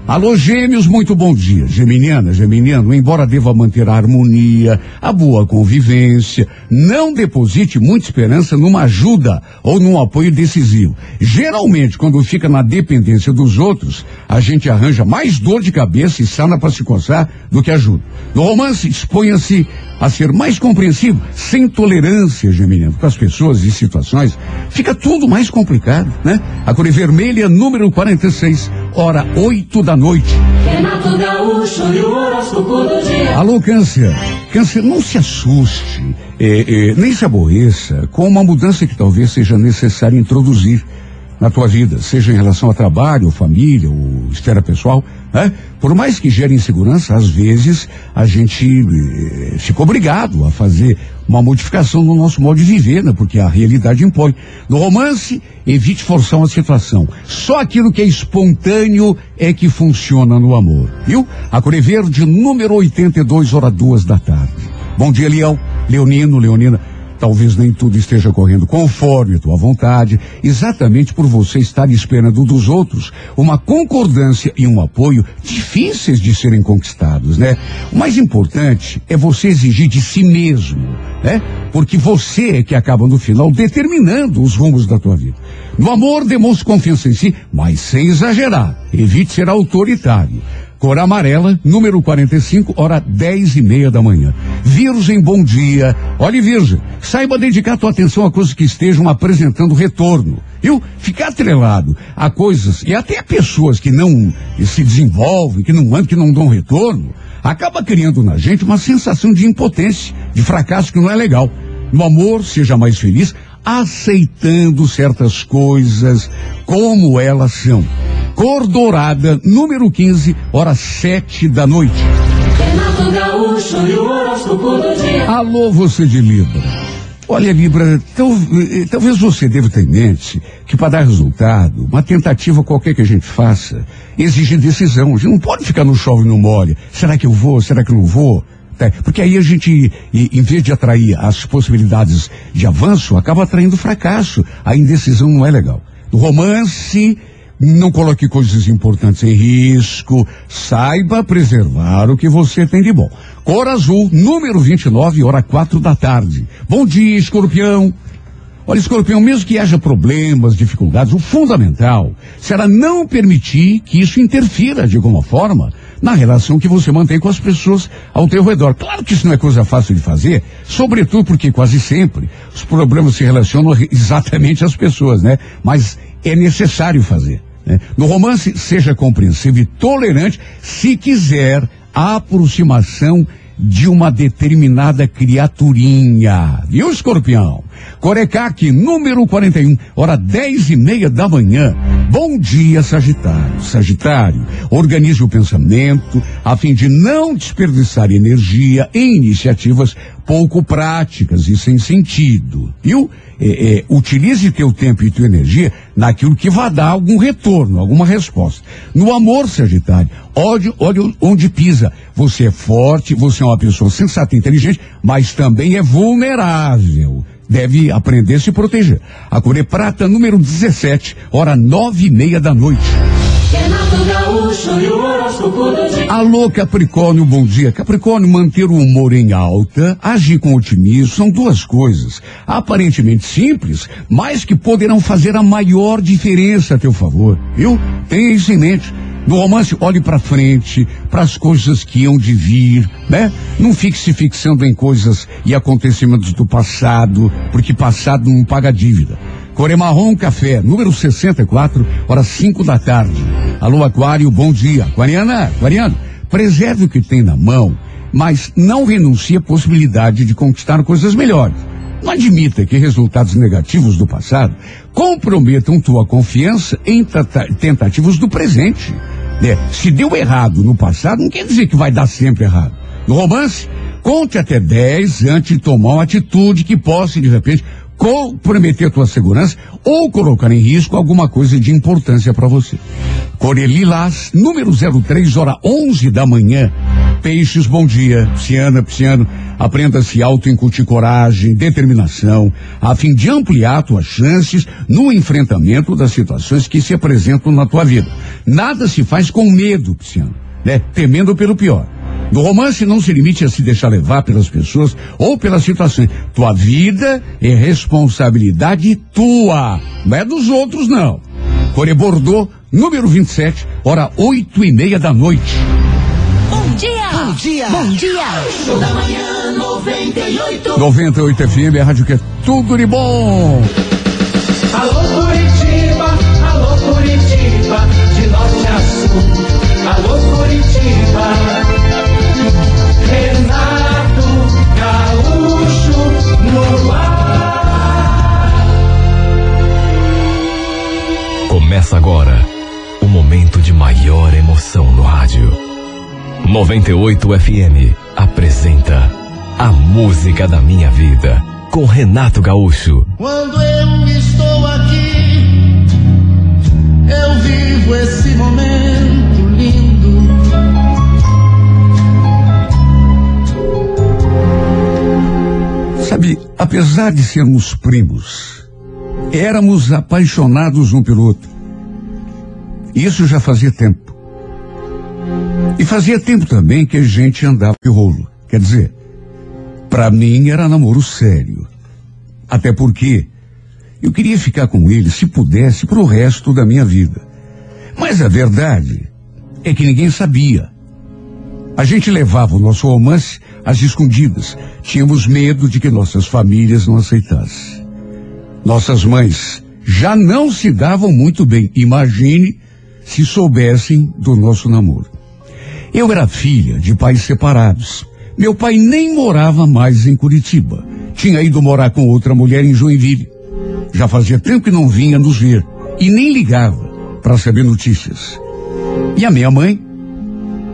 Speaker 1: Alô, gêmeos, muito bom dia. Geminiana, geminiano, embora deva manter a harmonia, a boa convivência, não deposite muita esperança numa ajuda ou num apoio decisivo. Geralmente, quando fica na dependência dos outros, a gente arranja mais dor de cabeça e sana para se coçar do que ajuda. No romance, exponha-se a ser mais compreensivo, sem tolerância, geminiano, com as pessoas e situações, fica tudo mais complicado, né? A cor é vermelha, número 46, hora 8 da noite.
Speaker 5: Renato Gaúcho e o horóscopo do dia.
Speaker 1: Alô, Câncer. Câncer, não se assuste, eh, eh, nem se aborreça com uma mudança que talvez seja necessária introduzir na tua vida, seja em relação a trabalho, família, ou esfera pessoal, né? Por mais que gere insegurança, às vezes a gente eh, fica obrigado a fazer uma modificação no nosso modo de viver, né? Porque a realidade impõe. No romance, evite forçar uma situação. Só aquilo que é espontâneo é que funciona no amor, viu? A Cor é Verde, número 82, hora duas da tarde. Bom dia, Leão. Leonino, Leonina. Talvez nem tudo esteja correndo conforme a tua vontade, exatamente por você estar esperando dos outros uma concordância e um apoio difíceis de serem conquistados, né? O mais importante é você exigir de si mesmo, né? Porque você é que acaba no final determinando os rumos da tua vida. No amor, demonstre confiança em si, mas sem exagerar. Evite ser autoritário. Cor amarela, número 45, hora 10 e meia da manhã. Virgem, bom dia. Olhe, Virgem, saiba dedicar tua atenção a coisas que estejam apresentando retorno. Viu? Ficar atrelado a coisas e até a pessoas que não se desenvolvem, que não andam, que não dão retorno, acaba criando na gente uma sensação de impotência, de fracasso que não é legal. No amor, seja mais feliz, aceitando certas coisas como elas são. Cor dourada, número 15, hora 7 da noite.
Speaker 5: Renato Gaúcho e o horóscopo do dia.
Speaker 1: Alô, você de Libra. Olha, Libra, eh, talvez você deva ter em mente que para dar resultado, uma tentativa qualquer que a gente faça, exige decisão. A gente não pode ficar no chove e no molha. Será que eu vou? Será que eu não vou? Tá, Porque aí a gente, em vez de atrair as possibilidades de avanço, acaba atraindo fracasso. A indecisão não é legal. No romance, não coloque coisas importantes em risco. Saiba preservar o que você tem de bom. Cor azul, número 29, hora quatro da tarde. Bom dia, escorpião. Olha, escorpião, mesmo que haja problemas, dificuldades, o fundamental será não permitir que isso interfira de alguma forma na relação que você mantém com as pessoas ao teu redor. Claro que isso não é coisa fácil de fazer, sobretudo porque quase sempre os problemas se relacionam (laughs) exatamente às pessoas, né? Mas é necessário fazer. né? No romance, seja compreensivo e tolerante se quiser a aproximação de uma determinada criaturinha. Viu, escorpião? Corecaque, número 41, hora 10 e meia da manhã. Bom dia, Sagitário. Sagitário, organize o pensamento a fim de não desperdiçar energia em iniciativas pouco práticas e sem sentido. Viu? É, é, utilize teu tempo e tua energia naquilo que vai dar algum retorno, alguma resposta. No amor, Sagitário, olhe, olhe onde pisa. Você é forte, você é uma pessoa sensata e inteligente, mas também é vulnerável. Deve aprender a se proteger. A cor é prata, número 17, hora nove e meia da noite. Alô, Capricórnio, bom dia. Capricórnio, manter o humor em alta, agir com otimismo, são duas coisas aparentemente simples, mas que poderão fazer a maior diferença a teu favor, viu? Tenha isso em mente. No romance, olhe pra frente, para as coisas que hão de vir, né? Não fique se fixando em coisas e acontecimentos do passado, porque passado não paga dívida. Core marrom café, número 64, horas 5 da tarde. Alô, Aquário, bom dia. Aquariana, Aquariano, preserve o que tem na mão, mas não renuncie à possibilidade de conquistar coisas melhores. Não admita que resultados negativos do passado comprometam tua confiança em tentativas do presente. né? se deu errado no passado, não quer dizer que vai dar sempre errado. No romance, conte até 10 antes de tomar uma atitude que possa, de repente, comprometer tua segurança ou colocar em risco alguma coisa de importância para você. Corelilás, número 03, hora 11 da manhã. Peixes, bom dia. Pisciana, pisciano, aprenda a se auto-incutir coragem, determinação, a fim de ampliar tuas chances no enfrentamento das situações que se apresentam na tua vida. Nada se faz com medo, pisciano, né? Temendo pelo pior. No romance, não se limite a se deixar levar pelas pessoas ou pelas situações. Tua vida é responsabilidade tua, não é dos outros, não. Core Bordeaux, número 27, hora oito e meia da noite.
Speaker 6: Bom dia! Bom dia! Bom dia!
Speaker 5: Da manhã 98.
Speaker 1: 98 FM, a rádio que é tudo de bom.
Speaker 7: Alô Curitiba, alô Curitiba, de norte a sul. Alô Curitiba,
Speaker 2: Começa agora o momento de maior emoção no rádio. 98 FM apresenta A Música da Minha Vida com Renato Gaúcho.
Speaker 8: Quando eu estou aqui, eu vivo esse momento lindo.
Speaker 1: Sabe, apesar de sermos primos, éramos apaixonados um pelo outro. Isso já fazia tempo. E fazia tempo também que a gente andava de rolo. Quer dizer, para mim era namoro sério. Até porque eu queria ficar com ele, se pudesse, pro resto da minha vida. Mas a verdade é que ninguém sabia. A gente levava o nosso romance às escondidas. Tínhamos medo de que nossas famílias não aceitassem. Nossas mães já não se davam muito bem. Imagine se soubessem do nosso namoro. Eu era filha de pais separados. Meu pai nem morava mais em Curitiba. Tinha ido morar com outra mulher em Joinville. Já fazia tempo que não vinha nos ver e nem ligava para saber notícias. E a minha mãe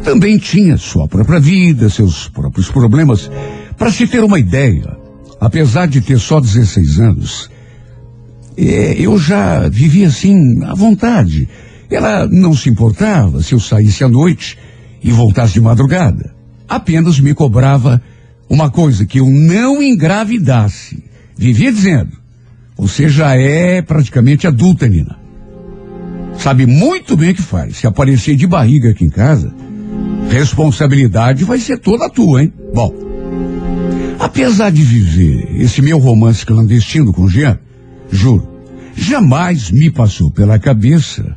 Speaker 1: também tinha sua própria vida, seus próprios problemas. Para se ter uma ideia, apesar de ter só 16 anos, é, eu já vivia assim à vontade. Ela não se importava se eu saísse à noite e voltasse de madrugada. Apenas me cobrava uma coisa que eu não engravidasse. Vivia dizendo: você já é praticamente adulta, Nina. Sabe muito bem o que faz. Se aparecer de barriga aqui em casa, responsabilidade vai ser toda tua, hein? Bom, apesar de viver esse meu romance clandestino com Jean, juro, jamais me passou pela cabeça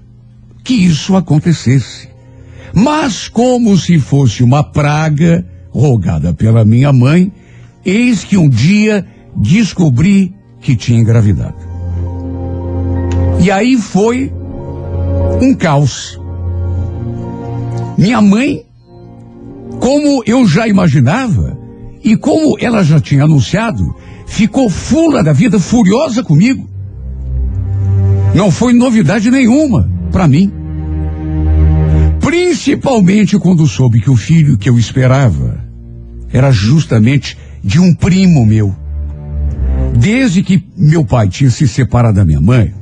Speaker 1: que isso acontecesse. Mas como se fosse uma praga rogada pela minha mãe, eis que um dia descobri que tinha engravidado. E aí foi um caos. Minha mãe, como eu já imaginava, e como ela já tinha anunciado, ficou fula da vida, furiosa comigo. Não foi novidade nenhuma para mim. Principalmente quando soube que o filho que eu esperava era justamente de um primo meu. Desde que meu pai tinha se separado da minha mãe,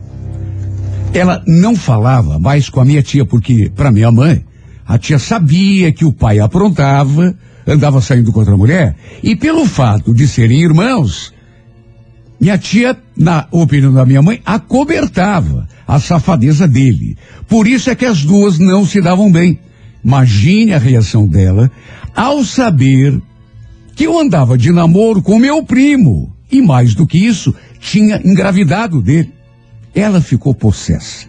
Speaker 1: ela não falava mais com a minha tia, porque, para minha mãe, a tia sabia que o pai aprontava, andava saindo com outra mulher, e pelo fato de serem irmãos, minha tia, na opinião da minha mãe, acobertava a safadeza dele. Por isso é que as duas não se davam bem. Imagine a reação dela ao saber que eu andava de namoro com meu primo. E mais do que isso, tinha engravidado dele. Ela ficou possessa.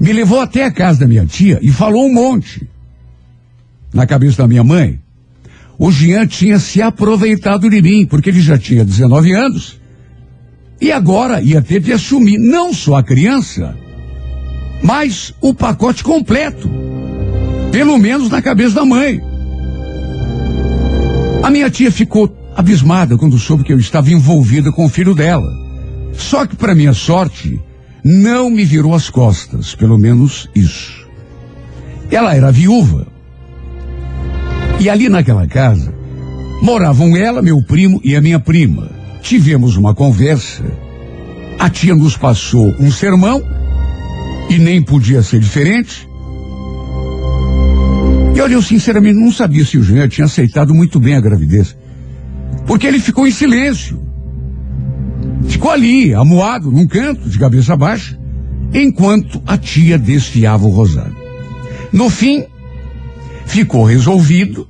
Speaker 1: Me levou até a casa da minha tia e falou um monte. Na cabeça da minha mãe, o Jean tinha se aproveitado de mim, porque ele já tinha 19 anos. E agora ia ter de assumir não só a criança, mas o pacote completo. Pelo menos na cabeça da mãe. A minha tia ficou abismada quando soube que eu estava envolvida com o filho dela. Só que, para minha sorte, não me virou as costas, pelo menos isso. Ela era viúva. E ali naquela casa moravam ela, meu primo e a minha prima. Tivemos uma conversa. A tia nos passou um sermão e nem podia ser diferente. E olha, eu sinceramente não sabia se o Jean tinha aceitado muito bem a gravidez. Porque ele ficou em silêncio. Ficou ali, amuado, num canto, de cabeça baixa, enquanto a tia desfiava o rosário. No fim, ficou resolvido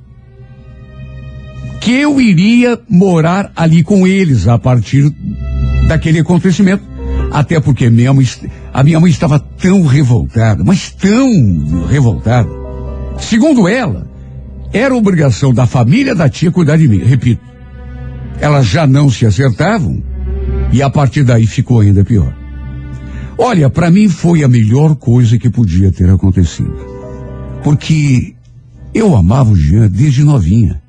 Speaker 1: que eu iria morar ali com eles a partir daquele acontecimento. Até porque minha mãe, a minha mãe estava tão revoltada, mas tão revoltada. Segundo ela, era obrigação da família da tia cuidar de mim. Repito, elas já não se acertavam e a partir daí ficou ainda pior. Olha, para mim foi a melhor coisa que podia ter acontecido. Porque eu amava o Jean desde novinha.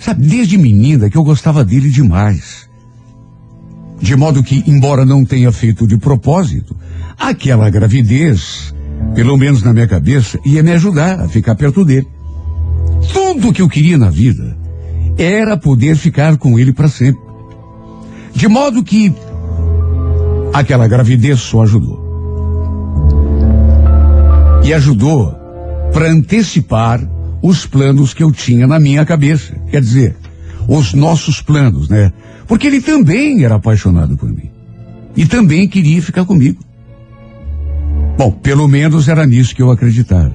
Speaker 1: Sabe, desde menina que eu gostava dele demais. De modo que, embora não tenha feito de propósito, aquela gravidez, pelo menos na minha cabeça, ia me ajudar a ficar perto dele. Tudo que eu queria na vida era poder ficar com ele para sempre. De modo que aquela gravidez só ajudou. E ajudou para antecipar os planos que eu tinha na minha cabeça. Quer dizer, os nossos planos, né? Porque ele também era apaixonado por mim. E também queria ficar comigo. Bom, pelo menos era nisso que eu acreditava.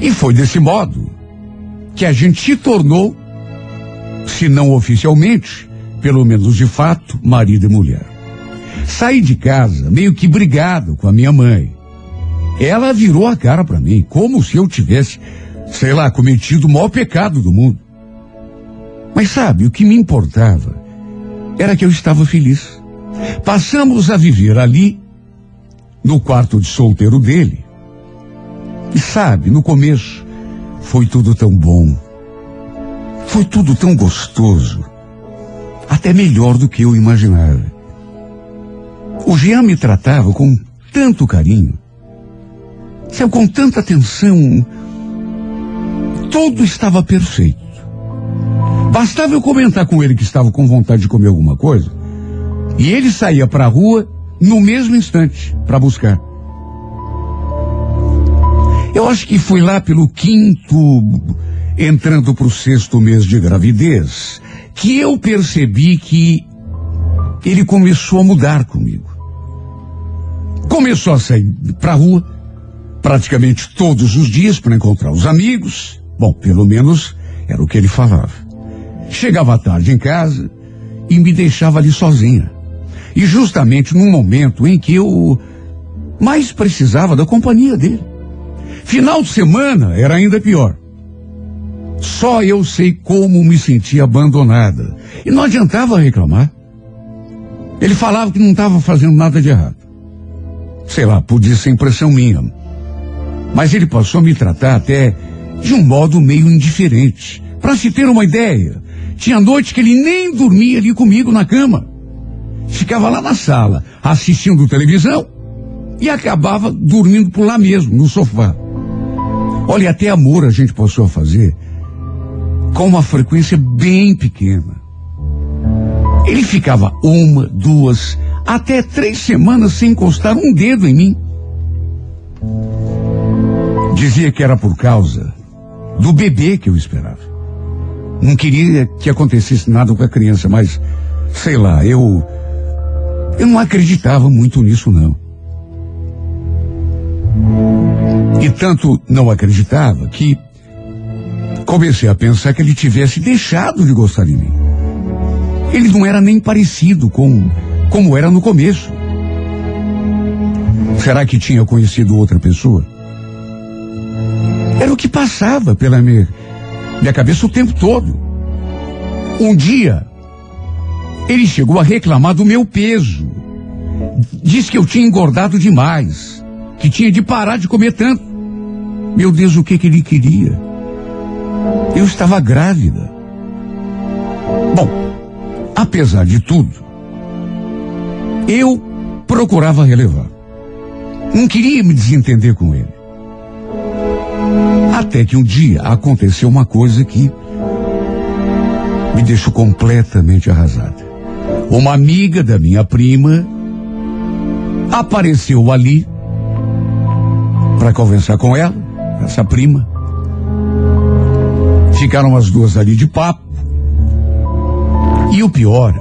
Speaker 1: E foi desse modo que a gente se tornou, se não oficialmente, pelo menos de fato, marido e mulher. Saí de casa meio que brigado com a minha mãe. ela virou a cara para mim, como se eu tivesse, sei lá, cometido o maior pecado do mundo. Mas sabe, o que me importava era que eu estava feliz. Passamos a viver ali, no quarto de solteiro dele. E sabe, no começo, foi tudo tão bom. Foi tudo tão gostoso. Até melhor do que eu imaginava. O Jean me tratava com tanto carinho. Com tanta atenção. Tudo estava perfeito. Bastava eu comentar com ele que estava com vontade de comer alguma coisa, e ele saía para a rua no mesmo instante para buscar. Eu acho que foi lá pelo quinto, entrando para o sexto mês de gravidez, que eu percebi que ele começou a mudar comigo. Começou a sair para a rua praticamente todos os dias para encontrar os amigos. Bom, pelo menos era o que ele falava. Chegava à tarde em casa e me deixava ali sozinha. E justamente num momento em que eu mais precisava da companhia dele. Final de semana era ainda pior. Só eu sei como me sentia abandonada. E não adiantava reclamar. Ele falava que não estava fazendo nada de errado. Sei lá, podia ser impressão minha. Mas ele passou a me tratar até de um modo meio indiferente. Para se ter uma ideia, tinha noite que ele nem dormia ali comigo na cama. Ficava lá na sala, assistindo televisão e acabava dormindo por lá mesmo, no sofá. Olha, até amor a gente passou a fazer com uma frequência bem pequena. Ele ficava uma, duas, até três semanas sem encostar um dedo em mim. Dizia que era por causa do bebê que eu esperava. Não queria que acontecesse nada com a criança, mas, sei lá, eu. Eu não acreditava muito nisso, não. E tanto não acreditava que comecei a pensar que ele tivesse deixado de gostar de mim. Ele não era nem parecido com como era no começo. Será que tinha conhecido outra pessoa? Que passava pela minha, minha cabeça o tempo todo. Um dia, ele chegou a reclamar do meu peso. Diz que eu tinha engordado demais, que tinha de parar de comer tanto. Meu Deus, o que, que ele queria? Eu estava grávida. Bom, apesar de tudo, eu procurava relevar. Não queria me desentender com ele. Até que um dia aconteceu uma coisa que me deixou completamente arrasada. Uma amiga da minha prima apareceu ali para conversar com ela, essa prima. Ficaram as duas ali de papo. E o pior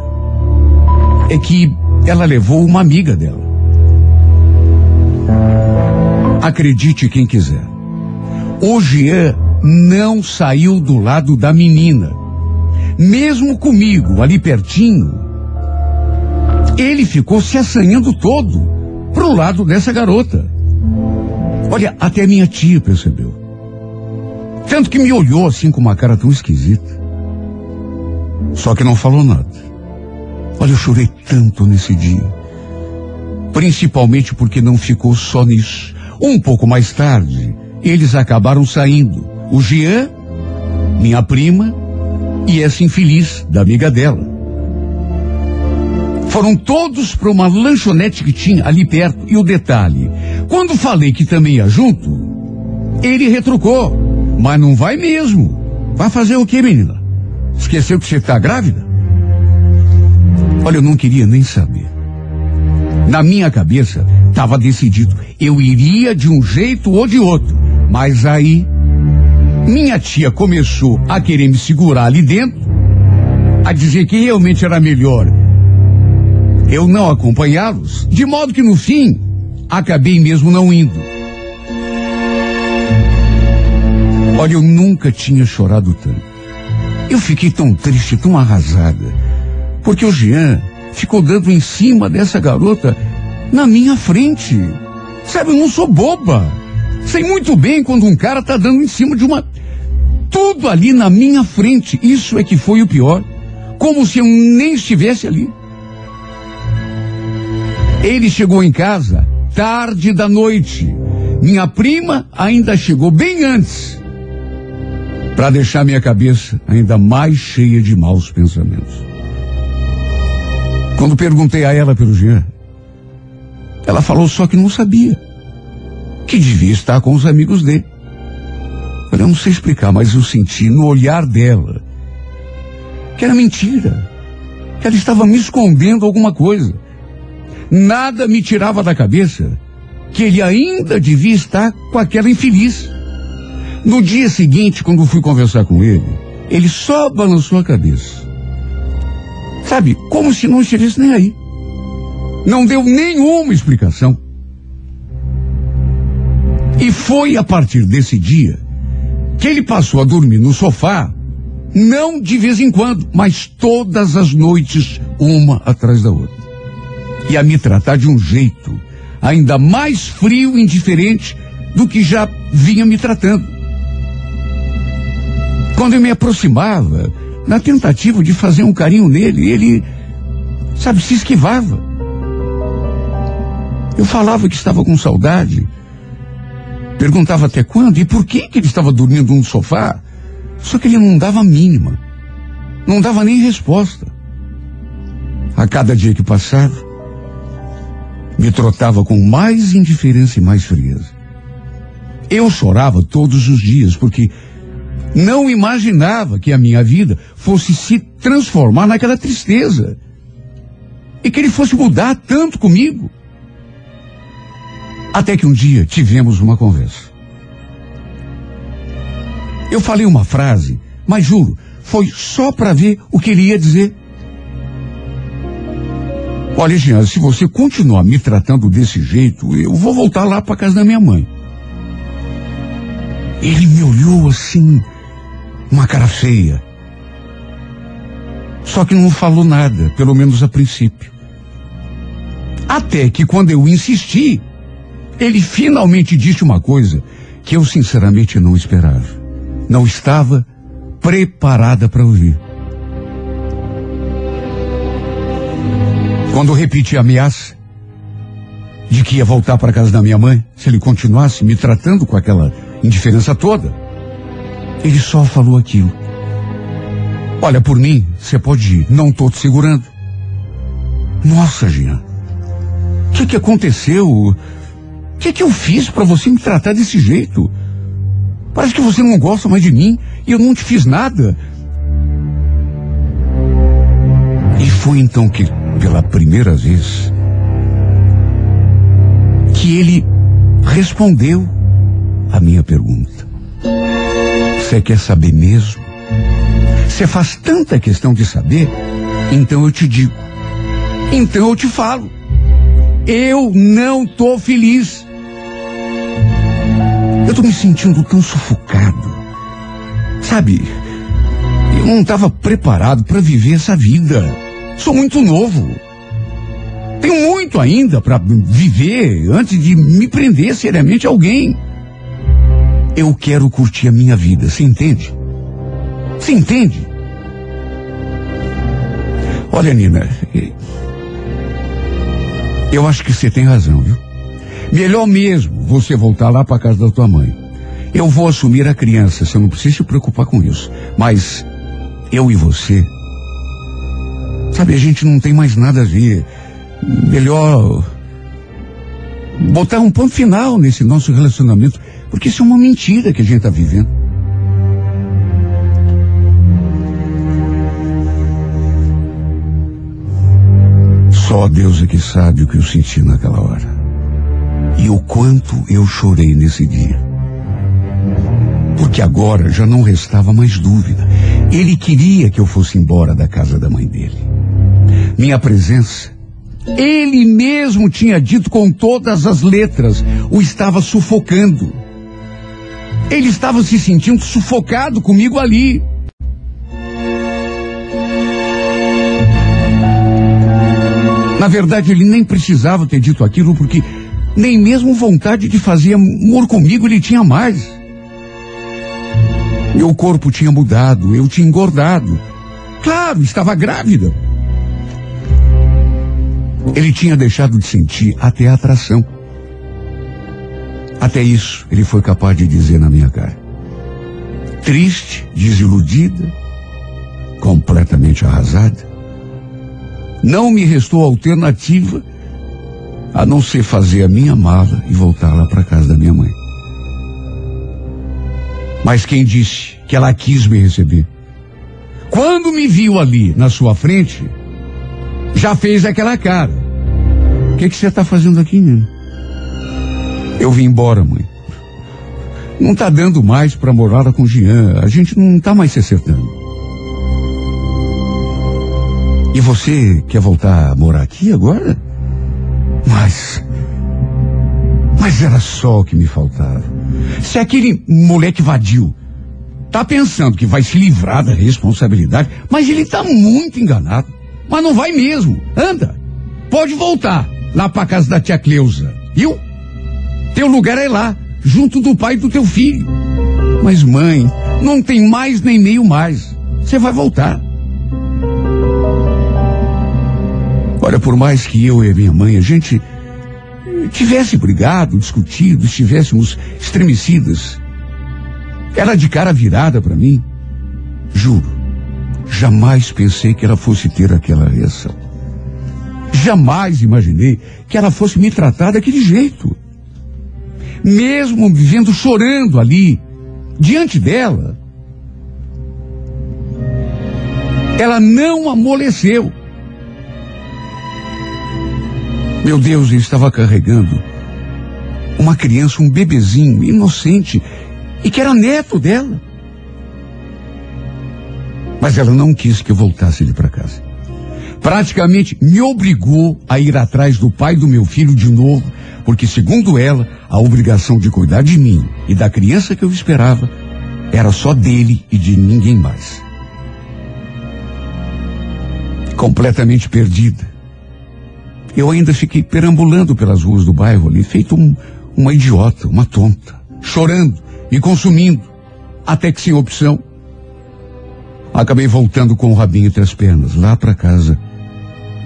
Speaker 1: é que ela levou uma amiga dela. Acredite quem quiser. O Jean não saiu do lado da menina. Mesmo comigo, ali pertinho, ele ficou se assanhando todo pro lado dessa garota. Olha, até minha tia percebeu. Tanto que me olhou assim com uma cara tão esquisita. Só que não falou nada. Olha, eu chorei tanto nesse dia. Principalmente porque não ficou só nisso. Um pouco mais tarde, eles acabaram saindo. O Jean, minha prima e essa infeliz da amiga dela. Foram todos para uma lanchonete que tinha ali perto. E o detalhe: quando falei que também ia junto, ele retrucou. Mas não vai mesmo. Vai fazer o que, menina? Esqueceu que você está grávida? Olha, eu não queria nem saber. Na minha cabeça, estava decidido. Eu iria de um jeito ou de outro. Mas aí, minha tia começou a querer me segurar ali dentro, a dizer que realmente era melhor eu não acompanhá-los, de modo que no fim, acabei mesmo não indo. Olha, eu nunca tinha chorado tanto. Eu fiquei tão triste, tão arrasada, porque o Jean ficou dando em cima dessa garota na minha frente. Sabe, eu não sou boba. Sei muito bem quando um cara tá dando em cima de uma. Tudo ali na minha frente. Isso é que foi o pior. Como se eu nem estivesse ali. Ele chegou em casa tarde da noite. Minha prima ainda chegou bem antes. Para deixar minha cabeça ainda mais cheia de maus pensamentos. Quando perguntei a ela pelo Jean, ela falou só que não sabia. Que devia estar com os amigos dele. Eu não sei explicar, mas eu senti no olhar dela que era mentira. Que ela estava me escondendo alguma coisa. Nada me tirava da cabeça que ele ainda devia estar com aquela infeliz. No dia seguinte, quando fui conversar com ele, ele só balançou a cabeça. Sabe, como se não estivesse nem aí. Não deu nenhuma explicação. E foi a partir desse dia que ele passou a dormir no sofá, não de vez em quando, mas todas as noites, uma atrás da outra. E a me tratar de um jeito ainda mais frio e indiferente do que já vinha me tratando. Quando eu me aproximava, na tentativa de fazer um carinho nele, ele, sabe, se esquivava. Eu falava que estava com saudade, perguntava até quando e por que, que ele estava dormindo no sofá, só que ele não dava a mínima, não dava nem resposta. A cada dia que passava, me trotava com mais indiferença e mais frieza. Eu chorava todos os dias porque não imaginava que a minha vida fosse se transformar naquela tristeza. E que ele fosse mudar tanto comigo. Até que um dia tivemos uma conversa. Eu falei uma frase, mas juro, foi só para ver o que ele ia dizer. Olha, Jean, se você continuar me tratando desse jeito, eu vou voltar lá para casa da minha mãe. Ele me olhou assim, uma cara feia. Só que não falou nada, pelo menos a princípio. Até que quando eu insisti, ele finalmente disse uma coisa que eu sinceramente não esperava. Não estava preparada para ouvir. Quando repeti a ameaça de que ia voltar para casa da minha mãe, se ele continuasse me tratando com aquela indiferença toda, ele só falou aquilo. Olha, por mim, você pode ir, não estou te segurando. Nossa, Jean, o que, que aconteceu? O que, que eu fiz para você me tratar desse jeito? Parece que você não gosta mais de mim e eu não te fiz nada. E foi então que, pela primeira vez, que ele respondeu a minha pergunta. Você quer saber mesmo? Você faz tanta questão de saber? Então eu te digo. Então eu te falo. Eu não tô feliz. Eu tô me sentindo tão sufocado. Sabe? Eu não estava preparado para viver essa vida. Sou muito novo. Tenho muito ainda para viver antes de me prender seriamente a alguém. Eu quero curtir a minha vida, você entende? Você entende? Olha, Nina, eu acho que você tem razão, viu? Melhor mesmo você voltar lá para casa da tua mãe. Eu vou assumir a criança, você não precisa se preocupar com isso. Mas eu e você, sabe, a gente não tem mais nada a ver. Melhor botar um ponto final nesse nosso relacionamento, porque isso é uma mentira que a gente está vivendo. Só Deus é que sabe o que eu senti naquela hora. E o quanto eu chorei nesse dia. Porque agora já não restava mais dúvida. Ele queria que eu fosse embora da casa da mãe dele. Minha presença, ele mesmo tinha dito com todas as letras, o estava sufocando. Ele estava se sentindo sufocado comigo ali. Na verdade, ele nem precisava ter dito aquilo, porque Nem mesmo vontade de fazer amor comigo ele tinha mais. Meu corpo tinha mudado, eu tinha engordado. Claro, estava grávida. Ele tinha deixado de sentir até a atração. Até isso ele foi capaz de dizer na minha cara. Triste, desiludida, completamente arrasada. Não me restou alternativa a não ser fazer a minha mala e voltar lá para casa da minha mãe. Mas quem disse que ela quis me receber? Quando me viu ali na sua frente, já fez aquela cara. O que, que você está fazendo aqui, menino? Eu vim embora, mãe. Não tá dando mais para morar com Jean. A gente não tá mais se acertando. E você quer voltar a morar aqui agora? Mas. Mas era só o que me faltava. Se aquele moleque vadio tá pensando que vai se livrar da responsabilidade, mas ele tá muito enganado. Mas não vai mesmo. Anda. Pode voltar lá pra casa da tia Cleusa. Viu? Teu lugar é lá, junto do pai do teu filho. Mas mãe, não tem mais nem meio mais. Você vai voltar. Olha, por mais que eu e a minha mãe, a gente tivesse brigado, discutido, estivéssemos estremecidas, ela de cara virada para mim, juro, jamais pensei que ela fosse ter aquela reação. Jamais imaginei que ela fosse me tratar daquele jeito. Mesmo me vendo chorando ali, diante dela, ela não amoleceu. Meu Deus, eu estava carregando uma criança, um bebezinho inocente e que era neto dela. Mas ela não quis que eu voltasse ali para casa. Praticamente me obrigou a ir atrás do pai do meu filho de novo, porque, segundo ela, a obrigação de cuidar de mim e da criança que eu esperava era só dele e de ninguém mais. Completamente perdida. Eu ainda fiquei perambulando pelas ruas do bairro ali, feito um, uma idiota, uma tonta, chorando, me consumindo, até que sem opção, acabei voltando com o rabinho entre as pernas, lá para casa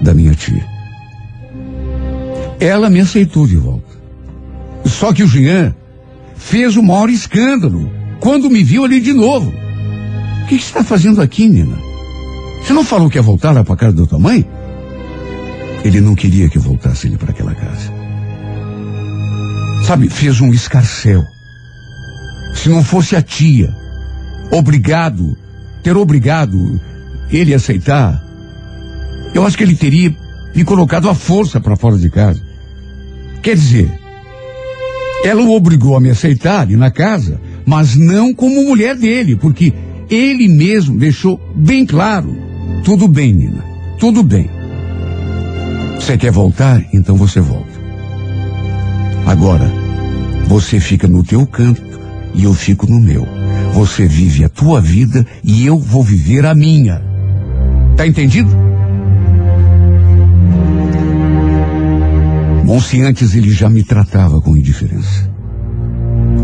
Speaker 1: da minha tia. Ela me aceitou de volta. Só que o Jean fez o maior escândalo quando me viu ali de novo. O que, você está fazendo aqui, Nina? Você não falou que ia voltar lá para casa da tua mãe? Ele não queria que voltasse ele para aquela casa. Sabe, fez um escarcel. Se não fosse a tia, obrigado, ter obrigado ele a aceitar, eu acho que ele teria me colocado à força para fora de casa. Quer dizer, ela o obrigou a me aceitar ali na casa, mas não como mulher dele, porque ele mesmo deixou bem claro: tudo bem, Nina, tudo bem. Você quer voltar? Então você volta. Agora, você fica no teu canto e eu fico no meu. Você vive a tua vida e eu vou viver a minha. Tá entendido? Bom, se antes ele já me tratava com indiferença.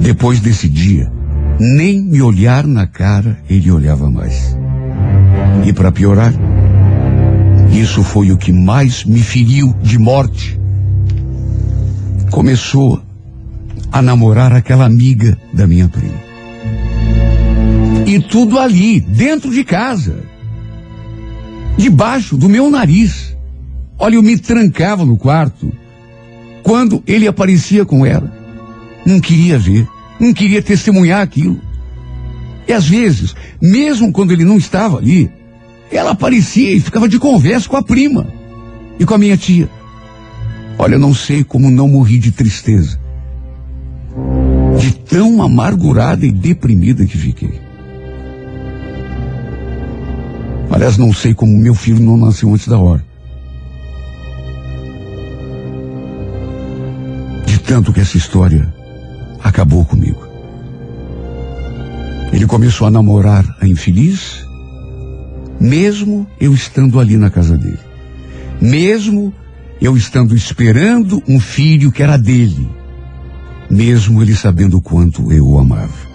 Speaker 1: Depois desse dia, nem me olhar na cara ele olhava mais. E para piorar, isso foi o que mais me feriu de morte. Começou a namorar aquela amiga da minha prima. E tudo ali, dentro de casa. Debaixo do meu nariz. Olha, eu me trancava no quarto quando ele aparecia com ela. Não queria ver, não queria testemunhar aquilo. E às vezes, mesmo quando ele não estava ali, ela aparecia e ficava de conversa com a prima e com a minha tia. Olha, eu não sei como não morri de tristeza. De tão amargurada e deprimida que fiquei. Aliás, não sei como meu filho não nasceu antes da hora. De tanto que essa história acabou comigo. Ele começou a namorar a infeliz mesmo eu estando ali na casa dele. Mesmo Eu estando esperando um filho que era dele, mesmo ele sabendo o quanto eu o amava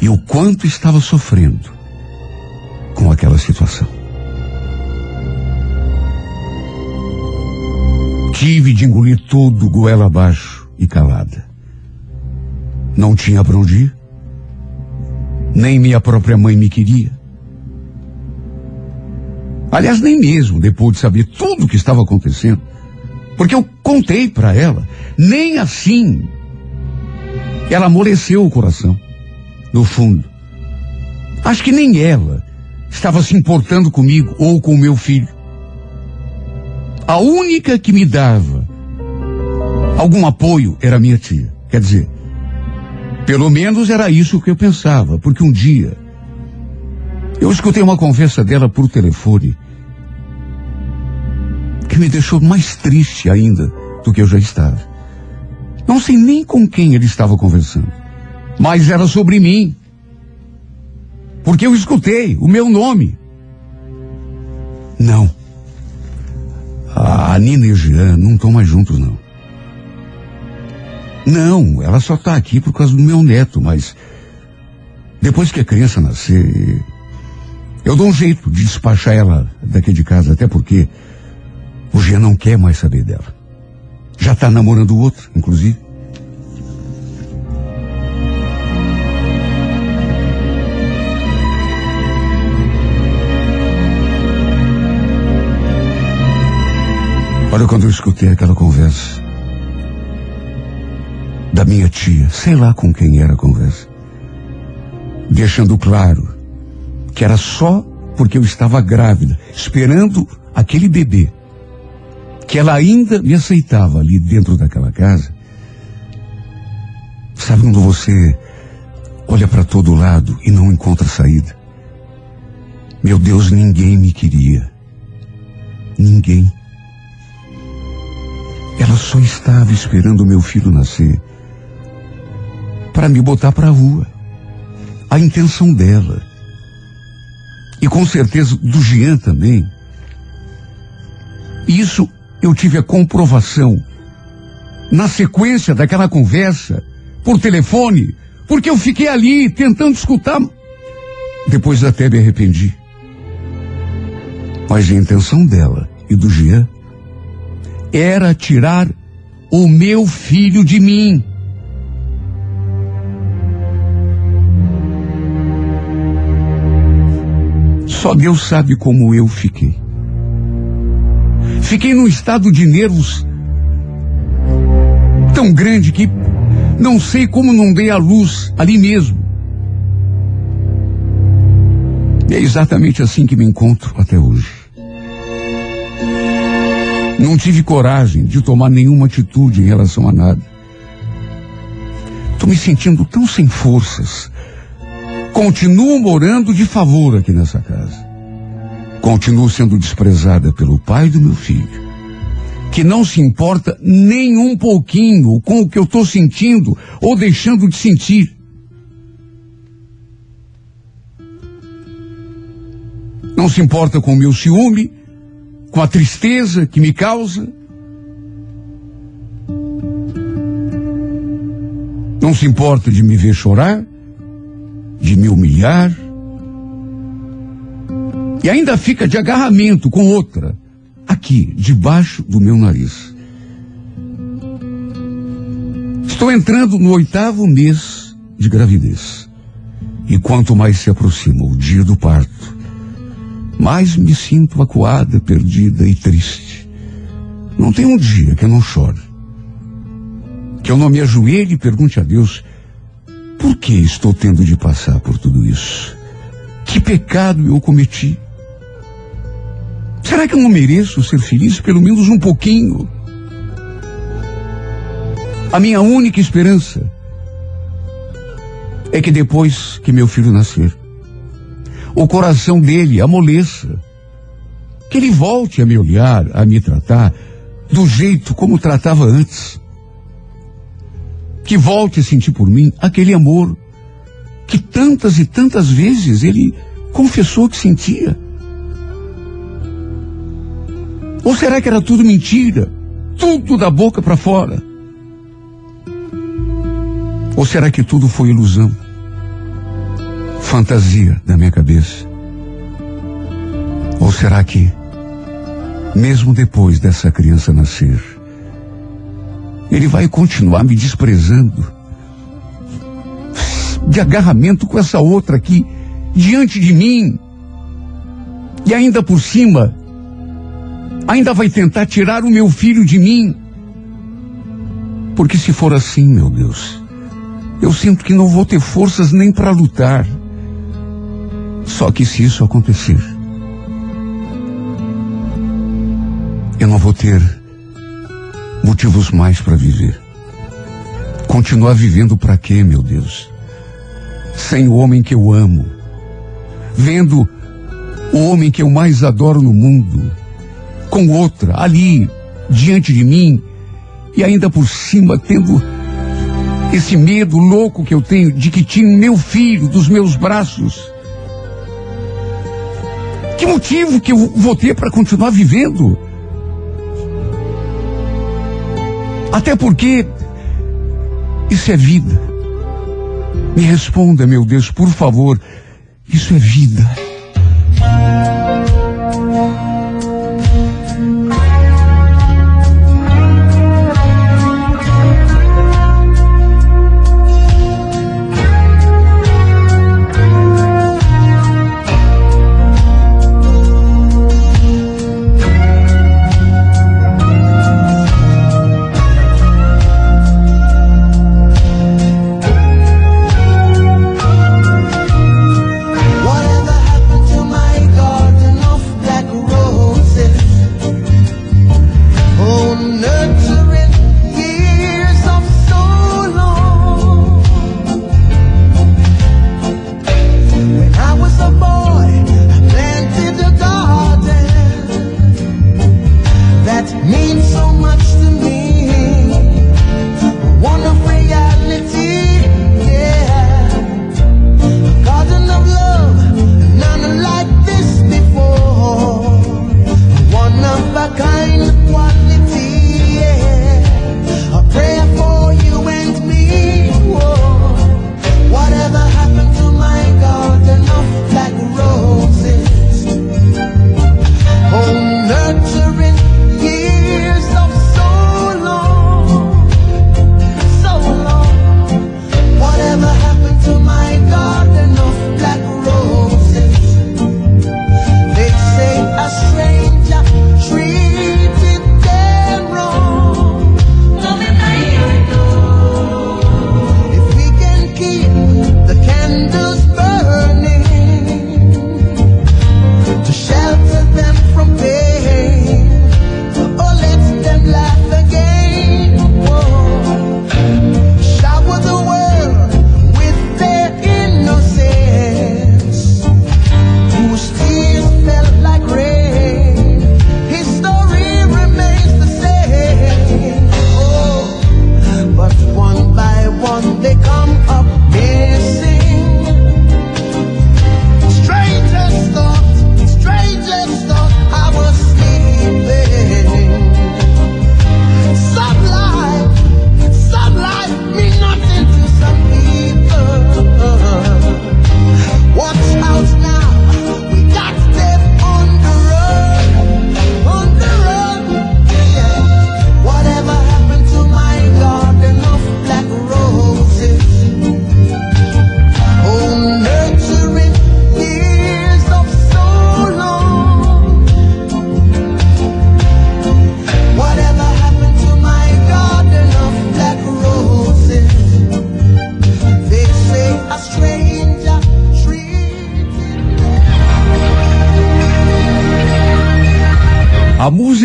Speaker 1: e o quanto estava sofrendo com aquela situação. Tive de engolir tudo goela abaixo e calada. Não tinha para onde ir. Nem minha própria mãe me queria. Aliás, nem mesmo depois de saber tudo o que estava acontecendo. Porque eu contei para ela. Nem assim. Ela amoleceu o coração. No fundo. Acho que nem ela estava se importando comigo ou com o meu filho. A única que me dava algum apoio era minha tia. Quer dizer, pelo menos era isso que eu pensava, porque um dia eu escutei uma conversa dela por telefone que me deixou mais triste ainda do que eu já estava. Não sei nem com quem ele estava conversando, mas era sobre mim. Porque eu escutei o meu nome. Não. A Nina e o Jean não estão mais juntos, não. Não, ela só está aqui por causa do meu neto, mas depois que a criança nascer, eu dou um jeito de despachar ela daqui de casa, até porque o Jean não quer mais saber dela. Já está namorando o outro, inclusive. Olha quando eu escutei aquela conversa da minha tia, sei lá com quem era a conversa, deixando claro que era só porque eu estava grávida, esperando aquele bebê, que ela ainda me aceitava ali dentro daquela casa. Sabe quando você olha para todo lado e não encontra saída? Meu Deus, ninguém me queria. Ninguém. Ela só estava esperando meu filho nascer para me botar para a rua. A intenção dela. E com certeza do Jean também. Isso eu tive a comprovação na sequência daquela conversa por telefone, porque eu fiquei ali tentando escutar. Depois até me arrependi. Mas a intenção dela e do Jean era tirar o meu filho de mim. Só Deus sabe como eu fiquei. Fiquei num estado de nervos tão grande que não sei como não dei a luz ali mesmo. E é exatamente assim que me encontro até hoje. Não tive coragem de tomar nenhuma atitude em relação a nada. Estou me sentindo tão sem forças. Continuo morando de favor aqui nessa casa. Continuo sendo desprezada pelo pai do meu filho, que não se importa nem um pouquinho com o que eu estou sentindo ou deixando de sentir. Não se importa com o meu ciúme, com a tristeza que me causa. Não se importa de me ver chorar, de me humilhar. E ainda fica de agarramento com outra, aqui, debaixo do meu nariz. Estou entrando no oitavo mês de gravidez. E quanto mais se aproxima o dia do parto, mais me sinto acuada, perdida e triste. Não tem um dia que eu não chore. Que eu não me ajoelhe e pergunte a Deus por que estou tendo de passar por tudo isso? Que pecado eu cometi? Será que eu não mereço ser feliz pelo menos um pouquinho? A minha única esperança é que depois que meu filho nascer, o coração dele amoleça. Que ele volte a me olhar, a me tratar do jeito como tratava antes. Que volte a sentir por mim aquele amor que tantas e tantas vezes ele confessou que sentia. Ou será que era tudo mentira?
Speaker 4: tudo da boca para fora? Ou será que tudo foi ilusão? Fantasia da minha cabeça? Ou será que, mesmo depois dessa criança nascer, ele vai continuar me desprezando? De agarramento com essa outra aqui, diante de mim. E ainda por cima, ainda vai tentar tirar o meu filho de mim. Porque se for assim, meu Deus, eu sinto que não vou ter forças nem para lutar. Só que se isso acontecer, eu não vou ter motivos mais para viver. Continuar vivendo para quê, meu Deus? Sem o homem que eu amo, vendo o homem que eu mais adoro no mundo, com outra ali diante de mim e ainda por cima tendo esse medo louco que eu tenho de que tire meu filho dos meus braços. Que motivo que eu vou ter para continuar vivendo? Até porque isso é vida. Me responda, meu Deus, por favor. Isso é vida.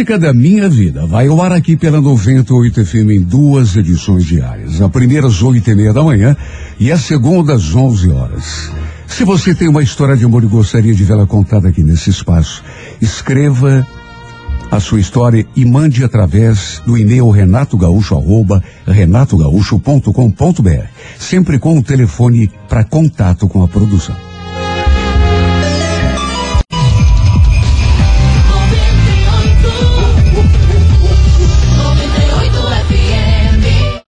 Speaker 4: Música da minha vida vai ao ar aqui pela 98 FM em duas edições diárias. A primeira às oito e meia da manhã e a segunda às onze horas. Se você tem uma história de amor e gostaria de vê-la contada aqui nesse espaço, escreva a sua história e mande através do e-mail renatogaúcho arroba renatogaúcho.com.br, sempre com o telefone para contato com a produção.